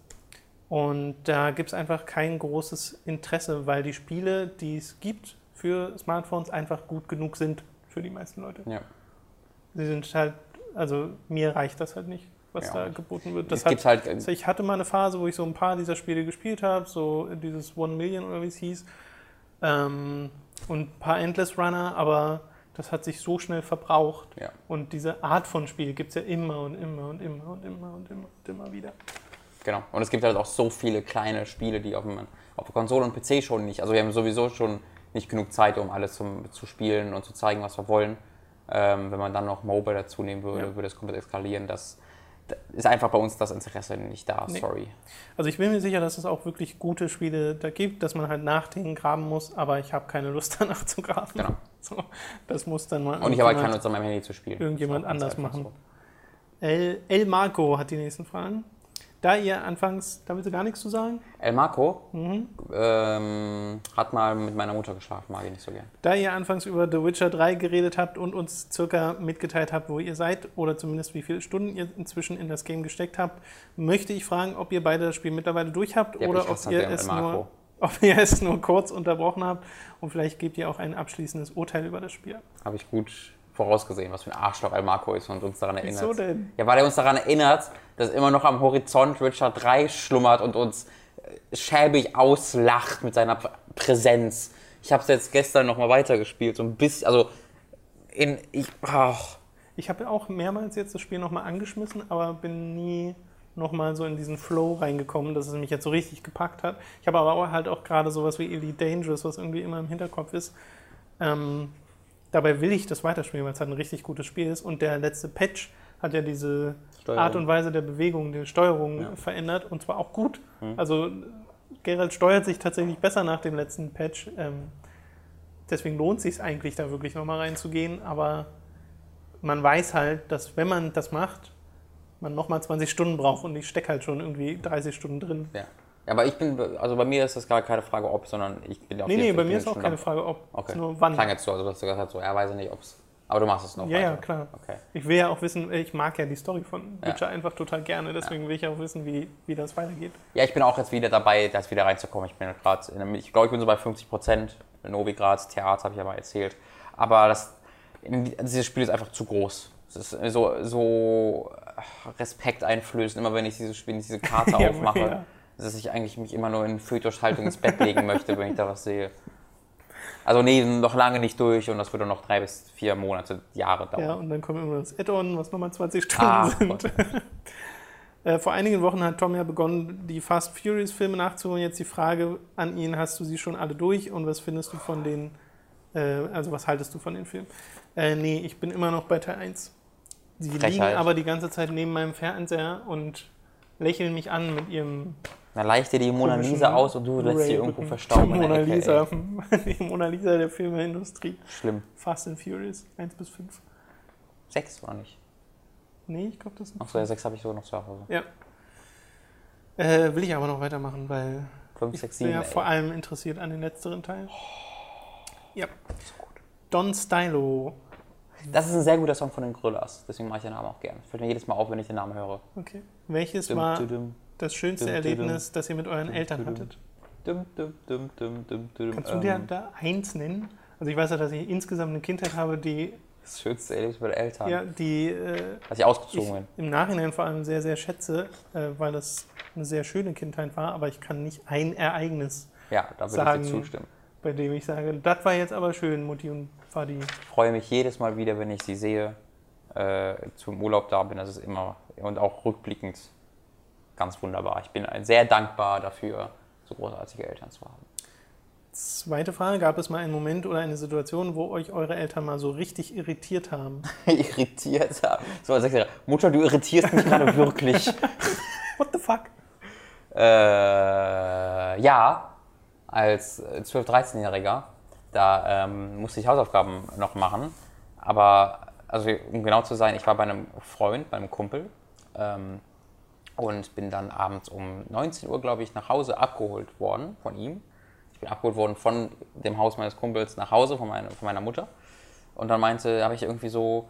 Und da gibt es einfach kein großes Interesse, weil die Spiele, die es gibt für Smartphones, einfach gut genug sind für die meisten Leute. ja. Sie sind halt, also mir reicht das halt nicht, was Ja, da geboten wird. Es Das gibt hat, halt. also ich hatte mal eine Phase, wo ich so ein paar dieser Spiele gespielt habe, so dieses One Million oder wie es hieß, ähm, und ein paar Endless Runner, aber das hat sich so schnell verbraucht. Ja. Und diese Art von Spiel gibt es ja immer und immer und immer und immer und immer und immer wieder. Genau. Und es gibt halt auch so viele kleine Spiele, die auf, dem, auf der Konsole und PC schon nicht. Also wir haben sowieso schon nicht genug Zeit, um alles zum, zu spielen und zu zeigen, was wir wollen. Ähm, wenn man dann noch Mobile dazu nehmen würde, Ja. würde es komplett eskalieren. Das, das ist einfach bei uns das Interesse nicht da. Nee. Sorry. Also ich bin mir sicher, dass es auch wirklich gute Spiele da gibt, dass man halt nach denen graben muss, aber ich habe keine Lust <laughs> danach zu graben. Genau. So, das muss dann mal Und ich habe halt irgendjemand- keine Lust, an meinem Handy zu spielen. irgendjemand anders machen. so. El, El Marco hat die nächsten Fragen. Da ihr anfangs, da willst du gar nichts zu sagen? El Marco Mhm. ähm, hat mal mit meiner Mutter geschlafen, mag ich nicht so gern. Da ihr anfangs über The Witcher 3 geredet habt und uns circa mitgeteilt habt, wo ihr seid oder zumindest wie viele Stunden ihr inzwischen in das Game gesteckt habt, möchte ich fragen, ob ihr beide das Spiel mittlerweile durch habt Ja, oder ob ihr, es nur, ob ihr es nur kurz unterbrochen habt und vielleicht gebt ihr auch ein abschließendes Urteil über das Spiel. Habe ich gut vorausgesehen, was für ein Arschloch El Marco ist und uns daran erinnert. Wieso denn? Ja, weil er uns daran erinnert, dass immer noch am Horizont Richard 3 schlummert und uns äh, schäbig auslacht mit seiner Pr- Präsenz. Ich habe es jetzt gestern noch mal weitergespielt, so ein bisschen, also in, ich, ach, Ich habe ja auch mehrmals jetzt das Spiel nochmal angeschmissen, aber bin nie nochmal so in diesen Flow reingekommen, dass es mich jetzt so richtig gepackt hat. Ich habe aber auch halt auch gerade sowas wie Elite Dangerous, was irgendwie immer im Hinterkopf ist. Ähm, dabei will ich das weiterspielen, weil es halt ein richtig gutes Spiel ist. Und der letzte Patch hat ja diese Steuerung. Art und Weise der Bewegung, der Steuerung Ja. verändert und zwar auch gut. Mhm. Also Geralt steuert sich tatsächlich besser nach dem letzten Patch. Ähm, deswegen lohnt sich eigentlich da wirklich nochmal reinzugehen, aber man weiß halt, dass wenn man das macht, man nochmal 20 Stunden braucht und ich stecke halt schon irgendwie 30 Stunden drin. Ja. Ja, aber ich bin, also bei mir ist das gar keine Frage, ob, sondern ich bin auf Nee, jeden nee, Fall- bei mir ist auch keine. Frage, ob, Okay. nur wann. Klang jetzt so, also dass du gesagt hast, so, er weiß ja nicht, ob es. Aber du machst es noch. Ja, ja, weiter. klar. Okay. Ich will ja auch wissen, ich mag ja die Story von Ja. Witcher einfach total gerne, deswegen will ich auch wissen, wie, wie das weitergeht. Ja, ich bin auch jetzt wieder dabei, das wieder reinzukommen. Ich bin gerade, ich glaube, ich bin so bei 50 Prozent. Novigrad, Theater habe ich ja mal erzählt. Aber das, dieses Spiel ist einfach zu groß. Es ist so, so Respekt einflößend, immer wenn ich diese, wenn ich diese Karte <laughs> Ja, aufmache, ja. Dass ich eigentlich mich immer nur in Fötushaltung ins Bett legen möchte, wenn ich da was sehe. Also nee, noch lange nicht durch und das würde noch drei bis vier Monate, Jahre dauern. Ja, und dann kommt immer das Add-on, was nochmal 20 Stunden Ah, sind. <laughs> Äh, Vor einigen Wochen hat Tom ja begonnen, die Fast Furious Filme nachzuholen. Jetzt die Frage an ihn, hast du sie schon alle durch und was findest du von den, äh, also was haltest du von den Filmen? Äh, nee, ich bin immer noch bei Teil 1. Sie liegen Frechheit. aber die ganze Zeit neben meinem Fernseher und lächeln mich an mit ihrem Dann leicht dir die Mona Lisa aus und du lässt sie irgendwo verstauben. Die Mona. Lisa, <laughs> die Mona Lisa der Filmindustrie. Schlimm. Fast and Furious, 1 bis 5. Sechs war nicht. Nee, ich glaube, das ist Achso, ja, sechs habe ich so noch zu Hause. Ja. Äh, will ich aber noch weitermachen, weil Fünf, ich sechs, bin ja ey. vor allem interessiert an den letzteren Teilen. Ja. Don Stylo. Das ist ein sehr guter Song von den Gorillas, deswegen mache ich den Namen auch gern. Fällt mir jedes Mal auf, wenn ich den Namen höre. Okay. Welches Dum, war dum, das schönste Erlebnis, das ihr mit euren Eltern hattet? Kannst du ähm, dir da eins nennen? Also ich weiß ja, dass ich insgesamt eine Kindheit habe, die, Das schönste Erlebnis mit Eltern, ja, die äh, dass ich ausgezogen ich bin. im Nachhinein vor allem sehr, sehr schätze, äh, weil das eine sehr schöne Kindheit war, aber ich kann nicht ein Ereignis, Ja, da würde sagen- ich dir zustimmen. bei dem ich sage, das war jetzt aber schön, Mutti und Vati. Ich freue mich jedes Mal wieder, wenn ich sie sehe, äh, zum Urlaub da bin. Das ist immer und auch rückblickend ganz wunderbar. Ich bin sehr dankbar dafür, so großartige Eltern zu haben. Zweite Frage, gab es mal einen Moment oder eine Situation, wo euch eure Eltern mal so richtig irritiert haben? <laughs> Irritiert haben. So als Sechsjähriger. Mutter, du irritierst mich gerade wirklich. <laughs> What the fuck? Äh, ja, als 12-, 13-Jähriger, da ähm, musste ich Hausaufgaben noch machen. Aber, also um genau zu sein, ich war bei einem Freund, bei einem Kumpel ähm, und bin dann abends um 19 Uhr, glaube ich, nach Hause abgeholt worden von ihm. Ich bin abgeholt worden von dem Haus meines Kumpels nach Hause, von, meine, von meiner Mutter. Und dann meinte, habe ich irgendwie so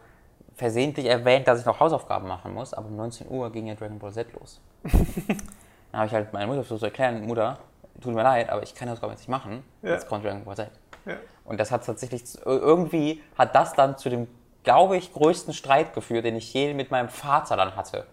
versehentlich erwähnt, dass ich noch Hausaufgaben machen muss, aber um 19 Uhr ging ja Dragon Ball Z los. <laughs> Dann habe ich halt meine Mutter versucht zu erklären, Mutter, tut mir leid, aber ich kann das Hausaufgaben jetzt nicht machen. Ja. Jetzt kommt Dragon Ball Z. Ja. Und das hat tatsächlich, irgendwie hat das dann zu dem, glaube ich, größten Streit geführt, den ich je mit meinem Vater dann hatte.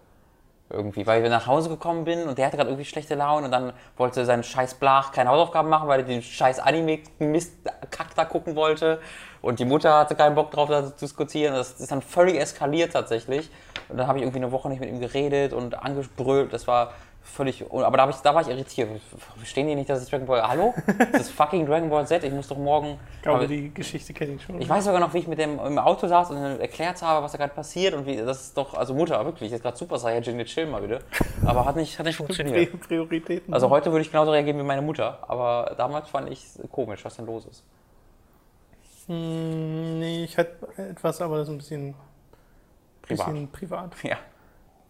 Irgendwie, weil ich nach Hause gekommen bin und der hatte gerade irgendwie schlechte Laune und dann wollte sein scheiß Blach keine Hausaufgaben machen, weil er den scheiß Anime-Mist-Kack da gucken wollte. Und die Mutter hatte keinen Bock drauf, da zu diskutieren. Das ist dann völlig eskaliert tatsächlich. Und dann habe ich irgendwie eine Woche nicht mit ihm geredet und angebrüllt. Das war völlig. Aber da, ich, da war ich irritiert. Verstehen die nicht, dass es Dragon Ball. Hallo? Das ist fucking Dragon Ball Z. Ich muss doch morgen. Ich glaube, Aber- die Geschichte kenne ich schon. ich weiß sogar noch, wie ich mit dem im Auto saß und erklärt habe, was da gerade passiert und wie das ist doch, also Mutter, wirklich, jetzt gerade Super Saiyajin, jetzt chill mal bitte. Aber hat nicht, hat nicht funktioniert. Pri- Prioritäten. Also heute würde ich genauso reagieren wie meine Mutter, aber damals fand ich es komisch, was denn los ist. Hm, nee, ich hatte etwas, aber das ist ein bisschen Privat. bisschen privat. Ja.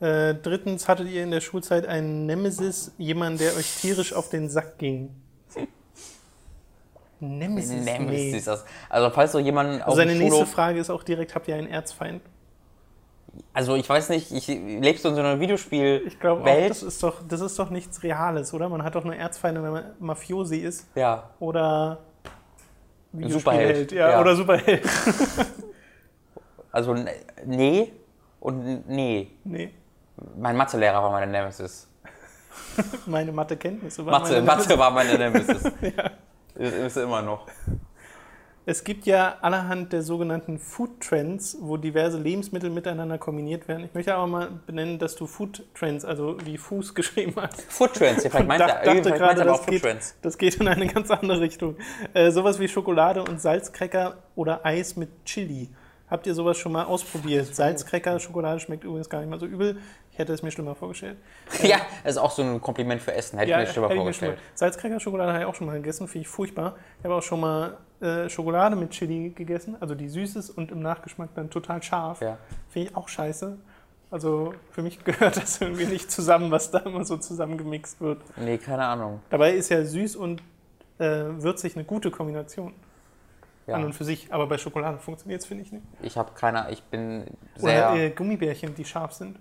Äh, drittens, hattet ihr in der Schulzeit einen Nemesis, jemanden, der euch tierisch auf den Sack ging? Nemesis? Nemesis Nee. ist das. Also falls so jemand auf Also seine nächste Frage ist auch direkt, habt ihr einen Erzfeind? also ich weiß nicht, ich lebst du in so einer Videospiel Ich glaube das ist, doch, das ist doch nichts Reales, oder? Man hat doch nur Erzfeinde, wenn man Mafiosi ist ja, oder Superheld, Ja, ja. oder Superheld. also n- nee und nee. nee, Mein Mathelehrer war meine Nemesis. <laughs> meine Mathekenntnisse. waren Mathe, meine Mathe war meine Nemesis. <laughs> Ja. Ist, ist immer noch. Es gibt ja allerhand der sogenannten Food Trends, wo diverse Lebensmittel miteinander kombiniert werden. Ich möchte aber mal benennen, dass du Food Trends, also wie Fuß <laughs> geschrieben hast. Food Trends, ja, vielleicht meint er, dachte vielleicht gerade, meint das auch Food geht- Trends. Das geht in eine ganz andere Richtung. Äh, sowas wie Schokolade und Salzcracker oder Eis mit Chili. Habt ihr sowas schon mal ausprobiert? Salzcracker, Schokolade schmeckt übrigens gar nicht mal so übel. Ich hätte es mir schlimmer vorgestellt. <laughs> Ja, das ist auch so ein Kompliment für Essen. Hätte ich mir schlimmer vorgestellt. Salzcracker-Schokolade habe ich auch schon mal gegessen, finde ich furchtbar. Ich habe auch schon mal äh, Schokolade mit Chili gegessen, also die süß ist und im Nachgeschmack dann total scharf. Ja. Finde ich auch scheiße. Also für mich <laughs> gehört das irgendwie nicht zusammen, was da immer so zusammengemixt wird. Nee, keine Ahnung. Dabei ist ja süß und äh, würzig eine gute Kombination Ja. an und für sich. Aber bei Schokolade funktioniert es, finde ich nicht. Ich habe keine, ich bin sehr Oder äh, Gummibärchen, die scharf sind.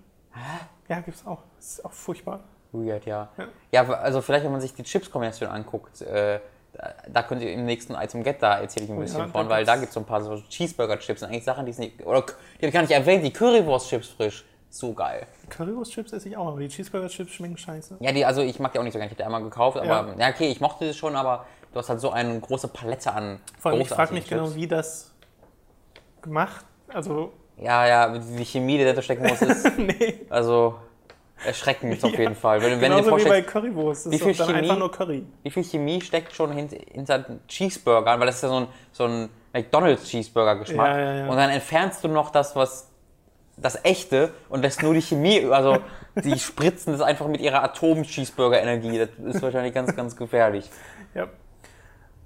Ja, gibt's auch. Ist auch furchtbar. weird, ja. Ja. Ja, also vielleicht, wenn man sich die Chips-Kombination anguckt, äh, da, da könnt ihr im nächsten Item Get, da erzähle ich ein bisschen ja, von, weil da gibt es so ein paar so Cheeseburger-Chips, sind eigentlich Sachen, die es nicht, oder die habe ich gar nicht erwähnt, die Currywurst-Chips frisch, so geil. Currywurst-Chips esse ich auch, aber die Cheeseburger-Chips schmecken scheiße. Ja, die, also ich mag die auch nicht so gerne, ich habe die einmal gekauft, aber ja. Ja. okay, ich mochte das schon, aber du hast halt so eine große Palette an Vor allem, ich frage mich genau, Chips. wie das gemacht. Also, Ja, ja, die Chemie, die dahinter stecken muss, ist <laughs> nee. also erschreckend <laughs> auf Ja, jeden Fall. Wenn, wenn Genauso wie bei Currywurst. Das wie ist viel dann Chemie- einfach nur Curry. wie viel Chemie steckt schon hint, hinter den Cheeseburgern, weil das ist ja so ein, so ein McDonalds Cheeseburger-Geschmack. Ja, ja, ja. Und dann entfernst du noch das, was das echte und lässt nur die Chemie, also die <laughs> spritzen das einfach mit ihrer Atom-Cheeseburger-Energie. Das ist wahrscheinlich ganz, ganz gefährlich. Ja.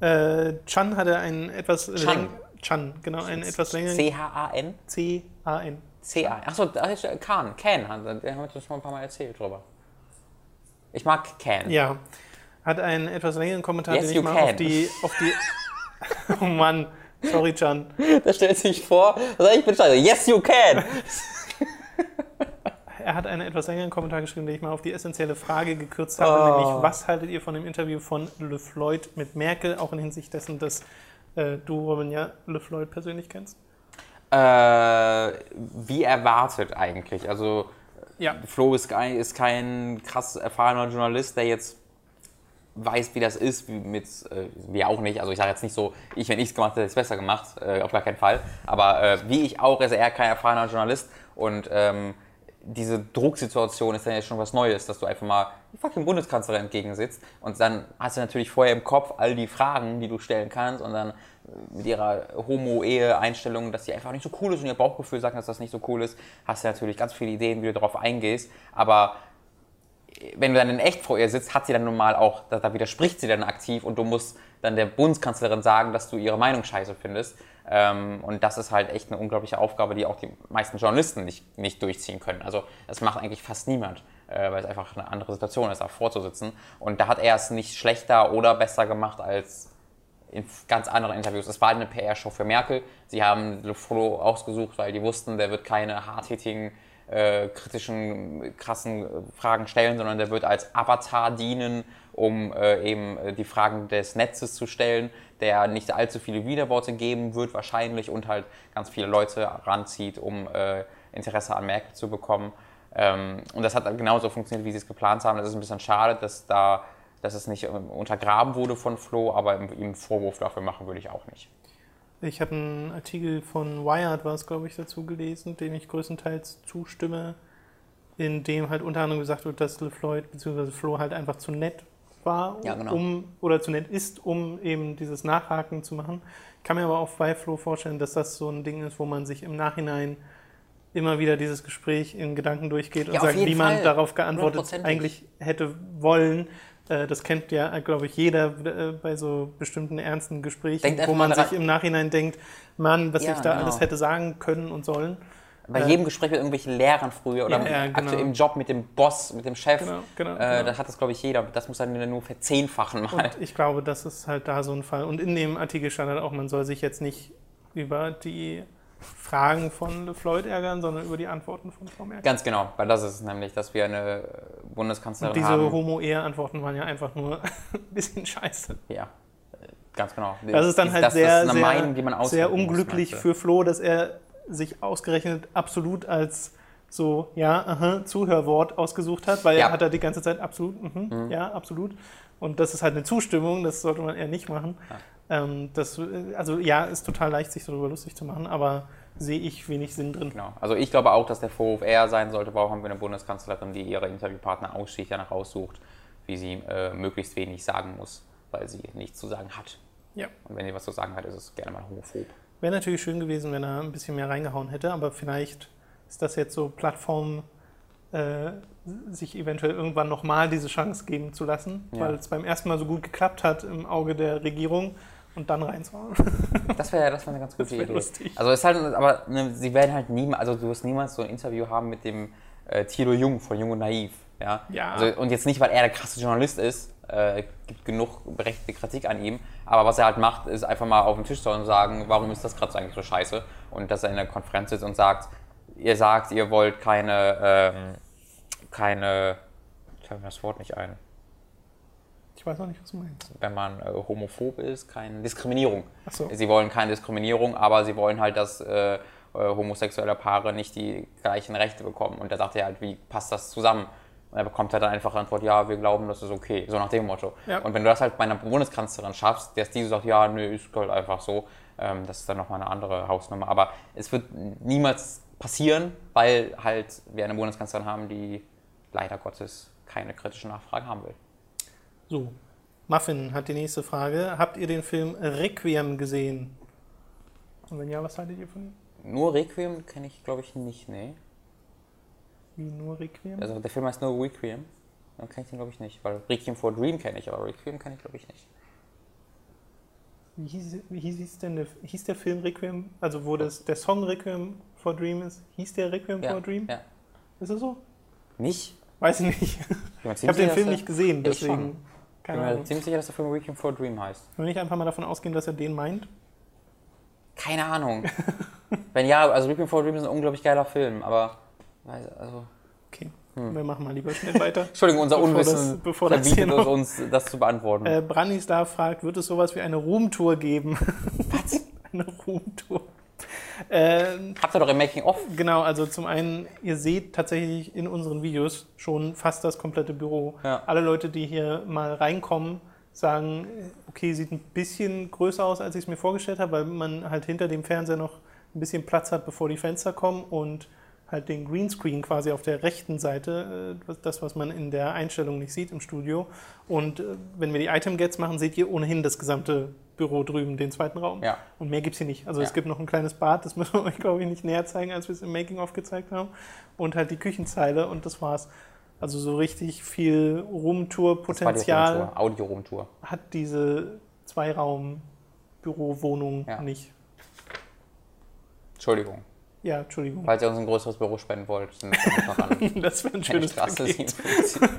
Äh, Chan hatte einen etwas Chan. Chan, genau, einen etwas längeren C-H-A-N? C-A-N. C-A. Achso, da ist ja Can. Can, haben wir schon mal ein paar Mal erzählt drüber. Ich mag Can. Ja. Hat einen etwas längeren Kommentar, Yes, den ich mal can. auf die, auf die. <laughs> Oh Mann, sorry, Chan. Da stellt sich vor, also ich bin scheiße. Yes, you can! <laughs> Er hat einen etwas längeren Kommentar geschrieben, den ich mal auf die essentielle Frage gekürzt habe, Oh. nämlich was haltet ihr von dem Interview von Le Floyd mit Merkel, auch in Hinsicht dessen, dass äh, du, Robin, ja Le Floyd persönlich kennst? Äh, wie erwartet eigentlich. Also Ja. Flo ist kein, ist kein krass erfahrener Journalist, der jetzt weiß, wie das ist, wie mit, äh, wir auch nicht. Also ich sage jetzt nicht so, ich, wenn ich es gemacht hätte, hätte ich es besser gemacht, äh, auf gar keinen Fall. Aber äh, wie ich auch, ist er kein erfahrener Journalist und ähm, diese Drucksituation ist dann ja schon was Neues, dass du einfach mal fucking Bundeskanzlerin entgegensitzt und dann hast du natürlich vorher im Kopf all die Fragen, die du stellen kannst und dann äh, mit ihrer Homo-Ehe-Einstellung, dass sie einfach nicht so cool ist und ihr Bauchgefühl sagt, dass das nicht so cool ist, hast du natürlich ganz viele Ideen, wie du darauf eingehst, aber wenn du dann in echt vor ihr sitzt, hat sie dann nun mal auch, da widerspricht sie dann aktiv und du musst dann der Bundeskanzlerin sagen, dass du ihre Meinung scheiße findest. Ähm, und das ist halt echt eine unglaubliche Aufgabe, die auch die meisten Journalisten nicht, nicht durchziehen können. Also das macht eigentlich fast niemand, äh, weil es einfach eine andere Situation ist, davor zu sitzen. Und da hat er es nicht schlechter oder besser gemacht als in ganz anderen Interviews. Es war eine PR-Show für Merkel. Sie haben Le Flo ausgesucht, weil die wussten, der wird keine hardhittigen, äh, kritischen, krassen Fragen stellen, sondern der wird als Avatar dienen, um äh, eben äh, die Fragen des Netzes zu stellen, der nicht allzu viele Widerworte geben wird wahrscheinlich und halt ganz viele Leute ranzieht, um äh, Interesse an Merkel zu bekommen. Ähm, und das hat dann genauso funktioniert, wie sie es geplant haben. Das ist ein bisschen schade, dass da dass es nicht ähm, untergraben wurde von Flo, aber ihm Vorwurf dafür machen würde ich auch nicht. Ich habe einen Artikel von Wired, war es glaube ich, dazu gelesen, dem ich größtenteils zustimme, in dem halt unter anderem gesagt wird, dass LeFloid bzw. Flo halt einfach zu nett war, Ja, genau. um oder zu nett ist, um eben dieses Nachhaken zu machen. Ich kann mir aber auch bei Flo vorstellen, dass das so ein Ding ist, wo man sich im Nachhinein immer wieder dieses Gespräch in Gedanken durchgeht und Ja, auf sagt, wie man darauf geantwortet eigentlich hätte wollen. Äh, Das kennt ja, glaube ich, jeder äh, bei so bestimmten ernsten Gesprächen, Denkt wo man sich im Nachhinein denkt, Mann, was Ja, ich da genau. alles hätte sagen können und sollen. Bei jedem Gespräch mit irgendwelchen Lehrern früher oder Ja, ja, genau. im Job mit dem Boss, mit dem Chef, Genau, genau, äh, genau. das hat das glaube ich jeder. Das muss dann nur verzehnfachen mal. Und ich glaube, das ist halt da so ein Fall. Und in dem Artikel stand halt auch, man soll sich jetzt nicht über die Fragen von Floyd ärgern, sondern über die Antworten von Frau Merkel. Ganz genau, weil das ist es nämlich, dass wir eine Bundeskanzlerin Und diese haben. Homo-Ehe-Antworten waren ja einfach nur <laughs> ein bisschen scheiße. ja, ganz genau. Das ist dann halt das, sehr, das sehr, sehr unglücklich für Flo, dass er sich ausgerechnet absolut als so, ja, aha, Zuhörwort ausgesucht hat, weil Ja. er hat er die ganze Zeit absolut, mhm, ja, absolut. Und das ist halt eine Zustimmung, das sollte man eher nicht machen. Ähm, das, also ja, ist total leicht, sich darüber lustig zu machen, aber sehe ich wenig Sinn drin. Genau. Also ich glaube auch, dass der Vorwurf eher sein sollte, warum haben wir eine Bundeskanzlerin, die ihre Interviewpartner ausschließlich danach aussucht, wie sie äh, möglichst wenig sagen muss, weil sie nichts zu sagen hat. Ja. Und wenn sie was zu sagen hat, ist es gerne mal homophob. Wäre natürlich schön gewesen, wenn er ein bisschen mehr reingehauen hätte, aber vielleicht ist das jetzt so äh, sich eventuell irgendwann nochmal diese Chance geben zu lassen, Ja. weil es beim ersten Mal so gut geklappt hat im Auge der Regierung und dann reinzuhauen. <laughs> Das wäre das wär eine ganz gute Idee. lustig. Also es ist halt, aber ne, sie werden halt niemals, also du wirst niemals so ein Interview haben mit dem äh, Thilo Jung von Jung und Naiv. Ja. Ja. Also, und jetzt nicht, weil er der krasse Journalist ist, äh, gibt genug berechtigte Kritik an ihm, aber was er halt macht, ist einfach mal auf den Tisch zu und sagen, warum ist das gerade eigentlich so scheiße? Und dass er in der Konferenz sitzt und sagt, ihr sagt, ihr wollt keine, ähm, keine, ich fällt mir das Wort nicht ein, Ich weiß auch nicht, was du meinst. wenn man äh, homophob ist, keine Diskriminierung. Ach so. Sie wollen keine Diskriminierung, aber sie wollen halt, dass äh, äh, homosexuelle Paare nicht die gleichen Rechte bekommen. Und da sagt er halt, wie passt das zusammen? Und er bekommt halt dann einfach Antwort, ja, wir glauben, das ist okay. So nach dem Motto. Ja. Und wenn du das halt bei einer Bundeskanzlerin schaffst, dass die so sagt, ja, nö, ist halt einfach so, ähm, das ist dann nochmal eine andere Hausnummer. Aber es wird niemals passieren, weil halt wir eine Bundeskanzlerin haben, die leider Gottes keine kritische Nachfrage haben will. So, Muffin hat die nächste Frage. Habt ihr den Film Requiem gesehen? Und wenn ja, was haltet ihr von ihm? Nur Requiem kenne ich, glaube ich, nicht, nee. Wie nur Requiem? Also der Film heißt nur Requiem. Dann kenne ich den glaube ich nicht, weil Requiem for Dream kenne ich, aber Requiem kenne ich glaube ich nicht. Wie hieß, wie hieß denn der, hieß der Film Requiem? Also wo das, der Song Requiem for Dream ist, hieß der Requiem Ja, for Dream? ja. Ist das so? Nicht? Weiß ich nicht. Ich Ich habe den Film nicht gesehen, deswegen. Ich bin mir ziemlich sicher, dass der Film Requiem for Dream heißt. Wenn ich einfach mal davon ausgehen, dass er den meint. Keine Ahnung. <laughs> Wenn ja, also Requiem for Dream ist ein unglaublich geiler Film, aber also Okay, Hm. wir machen mal lieber schnell weiter. <laughs> Entschuldigung, unser Bevor das- Unwissen bevor das verbietet noch- uns, das zu beantworten. Äh, Brandistar fragt, wird es sowas wie eine Roomtour geben? <laughs> Was? eine Roomtour. Äh, Habt ihr doch im Making of? genau, also zum einen, ihr seht tatsächlich in unseren Videos schon fast das komplette Büro. Ja. Alle Leute, die hier mal reinkommen, sagen, okay, sieht ein bisschen größer aus, als ich es mir vorgestellt habe, weil man halt hinter dem Fernseher noch ein bisschen Platz hat, bevor die Fenster kommen und halt den Greenscreen quasi auf der rechten Seite, äh, das, was man in der Einstellung nicht sieht im Studio. Und äh, wenn wir die Item-Gets machen, seht ihr ohnehin das gesamte Büro drüben, den zweiten Raum. Ja. Und mehr gibt es hier nicht. Also es Ja. gibt noch ein kleines Bad, das <laughs> müssen wir euch, glaube ich, nicht näher zeigen, als wir es im Making-of gezeigt haben. Und halt die Küchenzeile und das war's. Also so richtig viel Roomtour-Potenzial Roomtour, Audio-Roomtour. hat diese Zweiraum-Büro-Wohnung Ja. nicht. Entschuldigung. Ja, Entschuldigung. Falls ihr uns ein größeres Büro spenden wollt, sind wir einfach an Das <laughs> wäre ein schönes Straße Paket. <laughs> 57.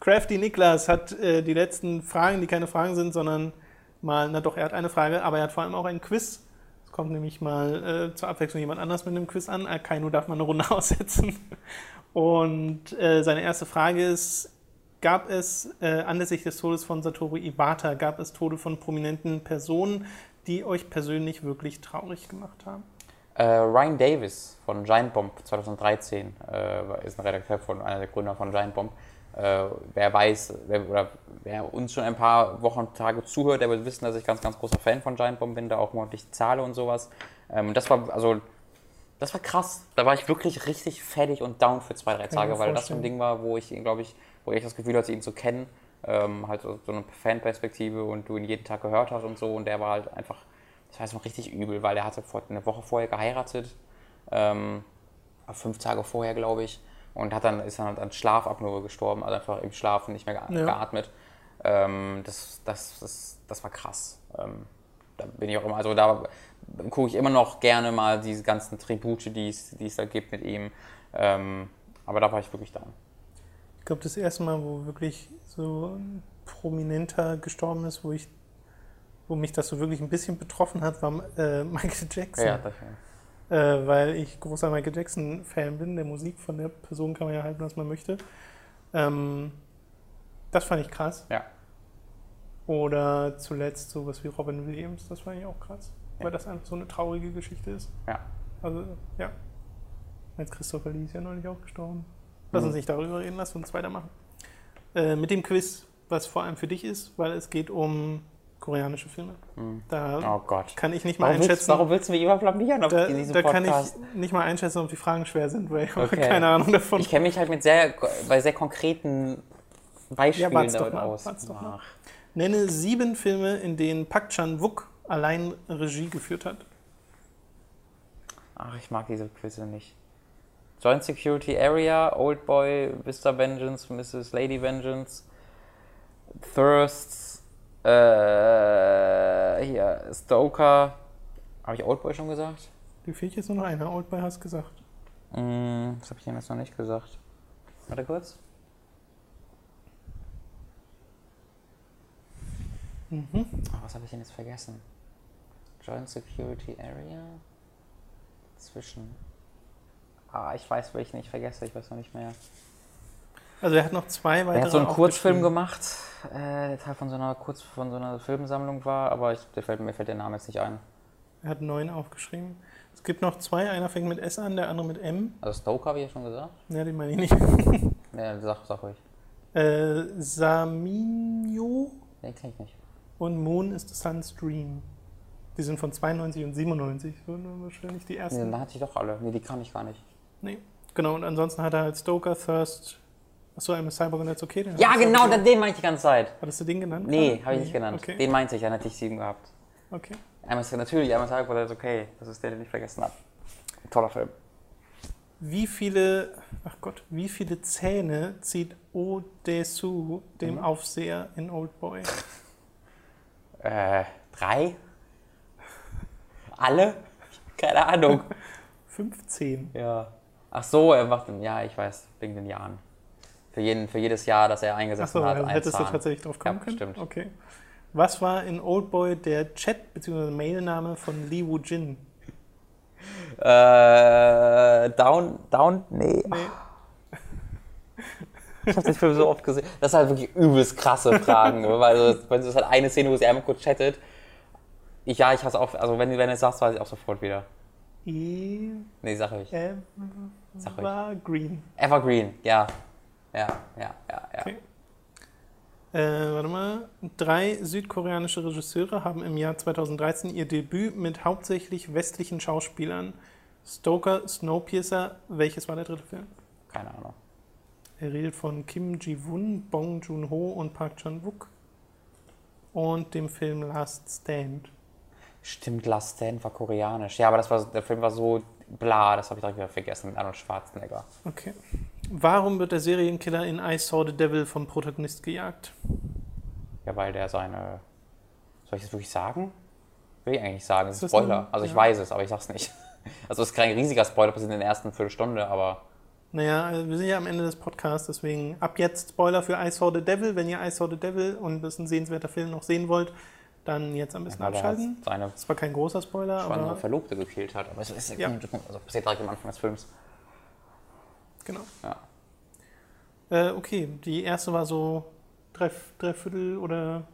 Crafty Niklas hat äh, die letzten Fragen, die keine Fragen sind, sondern mal, na doch, er hat eine Frage, aber er hat vor allem auch ein Quiz. Es kommt nämlich mal äh, zur Abwechslung jemand anders mit einem Quiz an. Akainu darf mal eine Runde <laughs> aussetzen. Und äh, seine erste Frage ist, gab es äh, anlässlich des Todes von Satoru Iwata, gab es Tode von prominenten Personen, die euch persönlich wirklich traurig gemacht haben? Äh, Ryan Davis von Giant Bomb 2013 äh, ist ein Redakteur von einer der Gründer von Giant Bomb. Äh, wer weiß, wer, oder wer uns schon ein paar Wochen, Tage zuhört, der wird wissen, dass ich ganz, ganz großer Fan von Giant Bomb bin, da auch monatlich zahle und sowas. Ähm, das war, also, das war krass. Da war ich wirklich richtig fertig und down für zwei, drei Tage, weil das so ein. Ding war, wo ich, glaube ich, wo ich das Gefühl hatte, ihn zu kennen. Ähm, halt so eine Fanperspektive und du ihn jeden Tag gehört hast und so. Und der war halt einfach, das war jetzt noch richtig übel, weil er hatte vor, eine Woche vorher geheiratet. Ähm, fünf Tage vorher, glaube ich. Und hat dann, ist dann an Schlafapnoe gestorben, also einfach im Schlaf nicht mehr ge Ja. geatmet. Ähm, das, das, das, das war krass. Ähm, da bin ich auch immer, also da gucke ich immer noch gerne mal diese ganzen Tribute, die es, die es da gibt mit ihm. Ähm, aber da war ich wirklich down. Ich glaube, das erste Mal, wo wirklich so ein Prominenter gestorben ist, wo ich, wo mich das so wirklich ein bisschen betroffen hat, war äh, <laughs> Michael Jackson. Ja, das, Äh, weil ich großer Michael Jackson-Fan bin. Der Musik von der Person kann man ja halten, was man möchte. Ähm, das fand ich krass. ja. Oder zuletzt sowas wie Robin Williams, das fand ich auch krass. Ja. Weil das einfach so eine traurige Geschichte ist. Ja. Also, ja. Als Christopher Lee ist ja neulich auch gestorben. Lass Mhm. uns nicht darüber reden, lass uns weitermachen. Äh, mit dem Quiz, was vor allem für dich ist, weil es geht um koreanische Filme. Mhm. Da Oh Gott. kann ich nicht mal Warum willst, einschätzen. warum willst du mich immer blamieren auf da, diesem da kann ich nicht mal einschätzen, ob die Fragen schwer sind, weil ich habe Okay. keine Ahnung davon. Ich kenne mich halt mit sehr, bei sehr konkreten Beispielen Ja, damit mal, aus. doch mal. Nenne sieben Filme, in denen Park Chan-wook allein Regie geführt hat. Ach, ich mag diese Quizze nicht. Joint Security Area, Old Boy, Mr. Vengeance, Mrs. Lady Vengeance, Thirsts, äh, hier, Stoker. Habe ich Old Boy schon gesagt? Dir fehlt jetzt nur noch einer. Oldboy hast gesagt. Hm, das habe ich denn jetzt noch nicht gesagt. Warte kurz. Mhm. Oh, was habe ich denn jetzt vergessen? Joint Security Area? Zwischen. Ah, ich weiß, welchen ich vergesse, ich weiß noch nicht mehr. Also er hat noch zwei weitere Er hat so einen Kurzfilm gemacht, äh, der Teil von so einer Kurz von so einer Filmsammlung war, aber ich, der fällt, mir fällt der Name jetzt nicht ein. Er hat neun aufgeschrieben. Es gibt noch zwei. Einer fängt mit S an, der andere mit M. Also Stoker habe ich ja schon gesagt. Ja, den meine ich nicht. <laughs> Ja, sag, sag ruhig. Äh, Saminio Den kenn ich nicht. und Moon is the Sun's Dream. Die sind von 92 und 97. So nur wahrscheinlich die Nee, ersten. dann hatte ich doch alle. Nee, die kann ich gar nicht. Nee. Genau, und ansonsten hat er halt Stoker, Thirst. Achso, und that's okay. Den Ja, genau, den meine ich die ganze Zeit. Hattest du den genannt? Nee, habe ich nicht genannt. Okay. Den meinte ich, dann hätte ich sieben gehabt. okay. Einmal natürlich, das ist okay. Das ist der, den ich vergessen habe. Toller Film. Wie viele, ach Gott, wie viele Zähne zieht Odesu dem Mhm. Aufseher in Oldboy? <laughs> Äh, drei? Alle? Keine Ahnung. <laughs> 15. ja. Ach so, er macht, ja, ich weiß, wegen den Jahren. Für, jeden, für jedes Jahr, das er eingesetzt Achso, hat, also hättest du Zahn. tatsächlich drauf kommen Ja, können? stimmt. Okay. Was war in Oldboy der Chat- bzw. Mailname von Li Wu Jin? Äh, Down, Down, nee. Nee. <laughs> Ich habe den Film so oft gesehen. Das sind halt wirklich übelst krasse Fragen. weil also, wenn es halt eine Szene, wo sie einmal kurz chattet. Ich, ja, ich hasse auch, also wenn, wenn du es sagst, weiß ich auch sofort wieder. E Nee, sag ich. Sag. Evergreen. Evergreen, ja. Ja, ja, ja, ja. Okay. Äh, warte mal. Drei südkoreanische Regisseure haben im Jahr 2013 ihr Debüt mit hauptsächlich westlichen Schauspielern. Stoker, Snowpiercer, welches war der dritte Film? Keine Ahnung. Er redet von Kim Ji-woon, Bong Joon-ho und Park Chan-wook. Und dem Film Last Stand. Stimmt, Last Stand war koreanisch. Ja, aber das war, der Film war so bla, das habe ich direkt wieder vergessen mit Arnold Schwarzenegger. Okay. Warum wird der Serienkiller in I Saw the Devil vom Protagonist gejagt? Ja, weil der seine. Soll ich das wirklich sagen? Will ich eigentlich sagen. Das ist Ist Spoiler. ein- Also ich ja. weiß es, aber ich sag's nicht. <laughs> Also es ist kein riesiger Spoiler, passiert in der ersten Viertelstunde, aber. Naja, also wir sind ja am Ende des Podcasts, deswegen ab jetzt Spoiler für I Saw the Devil. Wenn ihr I Saw the Devil und das ist ein sehenswerter Film noch sehen wollt, dann jetzt am besten weil er abschalten. Das war kein großer Spoiler, schwangere aber Verlobte gekillt hat. Aber es ist Ja. also passiert direkt am Anfang des Films. Genau. Ja. Äh, okay, die erste war so drei, drei Viertel oder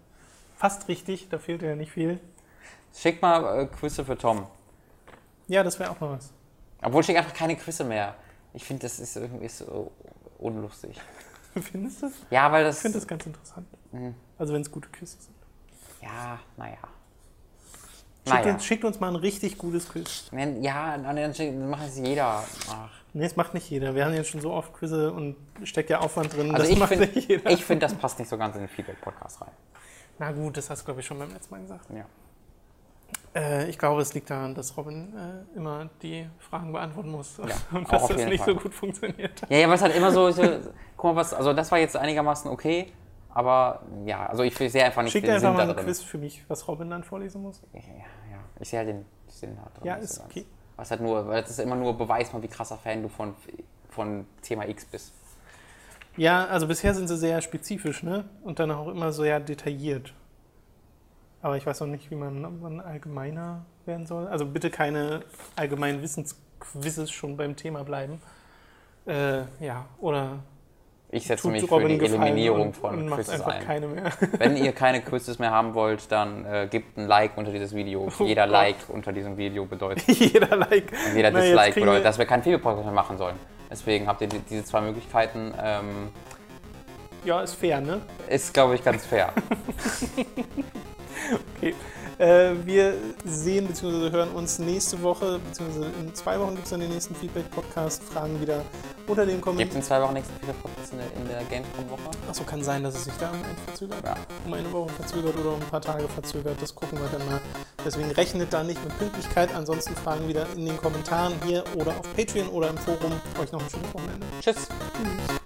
fast richtig, da fehlte ja nicht viel. Schick mal äh, Quizze für Tom. Ja, das wäre auch mal was. Obwohl schick einfach keine Quizze mehr. Ich finde, das ist irgendwie so unlustig. <laughs> Findest du? Ja, weil Ich das. finde das ganz interessant. Mhm. Also wenn es gute Küsse sind. Ja, naja. Schickt, Naja. uns, schickt uns mal ein richtig gutes Quiz. Ja, dann macht es jeder. Ach. Nee, das macht nicht jeder. Wir haben jetzt schon so oft Quizze und steckt ja Aufwand drin. Also das ich macht finde, nicht jeder. ich find, das passt nicht so ganz in den Feedback-Podcast rein. Na gut, das hast du, glaube ich, schon beim letzten Mal gesagt. Ja. Äh, ich glaube, es liegt daran, dass Robin äh, immer die Fragen beantworten muss. und <laughs> auch dass das nicht Fall. so gut funktioniert. Ja, ja, aber es hat immer so, so guck mal, was, also das war jetzt einigermaßen okay, aber ja, also ich sehe einfach nicht Schickt den einfach Sinn mal ein. Quiz für mich, was Robin dann vorlesen muss. Ja, ja, ich sehe halt den Sinn da drin. Ja, ist okay. Was halt nur, weil das ist immer nur Beweis mal, wie krasser Fan du von, von Thema X bist. Ja, also bisher sind sie sehr spezifisch, ne? Und dann auch immer sehr detailliert. Aber ich weiß noch nicht, wie man, man allgemeiner werden soll. Also bitte keine allgemeinen Wissensquizzes schon beim Thema bleiben. Äh, ja, oder Ich setze mich für Robin die Gefallen Eliminierung von Quizzes ein. keine mehr. <laughs> Wenn ihr keine Quizzes mehr haben wollt, dann äh, gebt ein Like unter dieses Video. Oh Jeder Gott. Like unter diesem Video bedeutet, <laughs> Jeder Like. und jeder Na, Dislike bedeutet, dass wir keinen Video-Podcast mehr machen sollen. Deswegen habt ihr die, diese zwei Möglichkeiten. Ähm, Ja, ist fair, ne? ist, glaube ich, ganz fair. <laughs> Okay. Äh, wir sehen bzw. hören uns nächste Woche, beziehungsweise in zwei Wochen gibt es dann den nächsten Feedback-Podcast. Fragen wieder unter dem Gibt Kommentar. es in zwei Wochen nächsten Podcast in der, in der Gamescom-Woche? Achso, kann sein, dass es sich da verzögert. Ja. Um eine Woche verzögert oder um ein paar Tage verzögert. Das gucken wir dann mal. Deswegen rechnet da nicht mit Pünktlichkeit. Ansonsten Fragen wieder in den Kommentaren hier oder auf Patreon oder im Forum. Euch noch ein schönes Wochenende. Tschüss. Tschüss.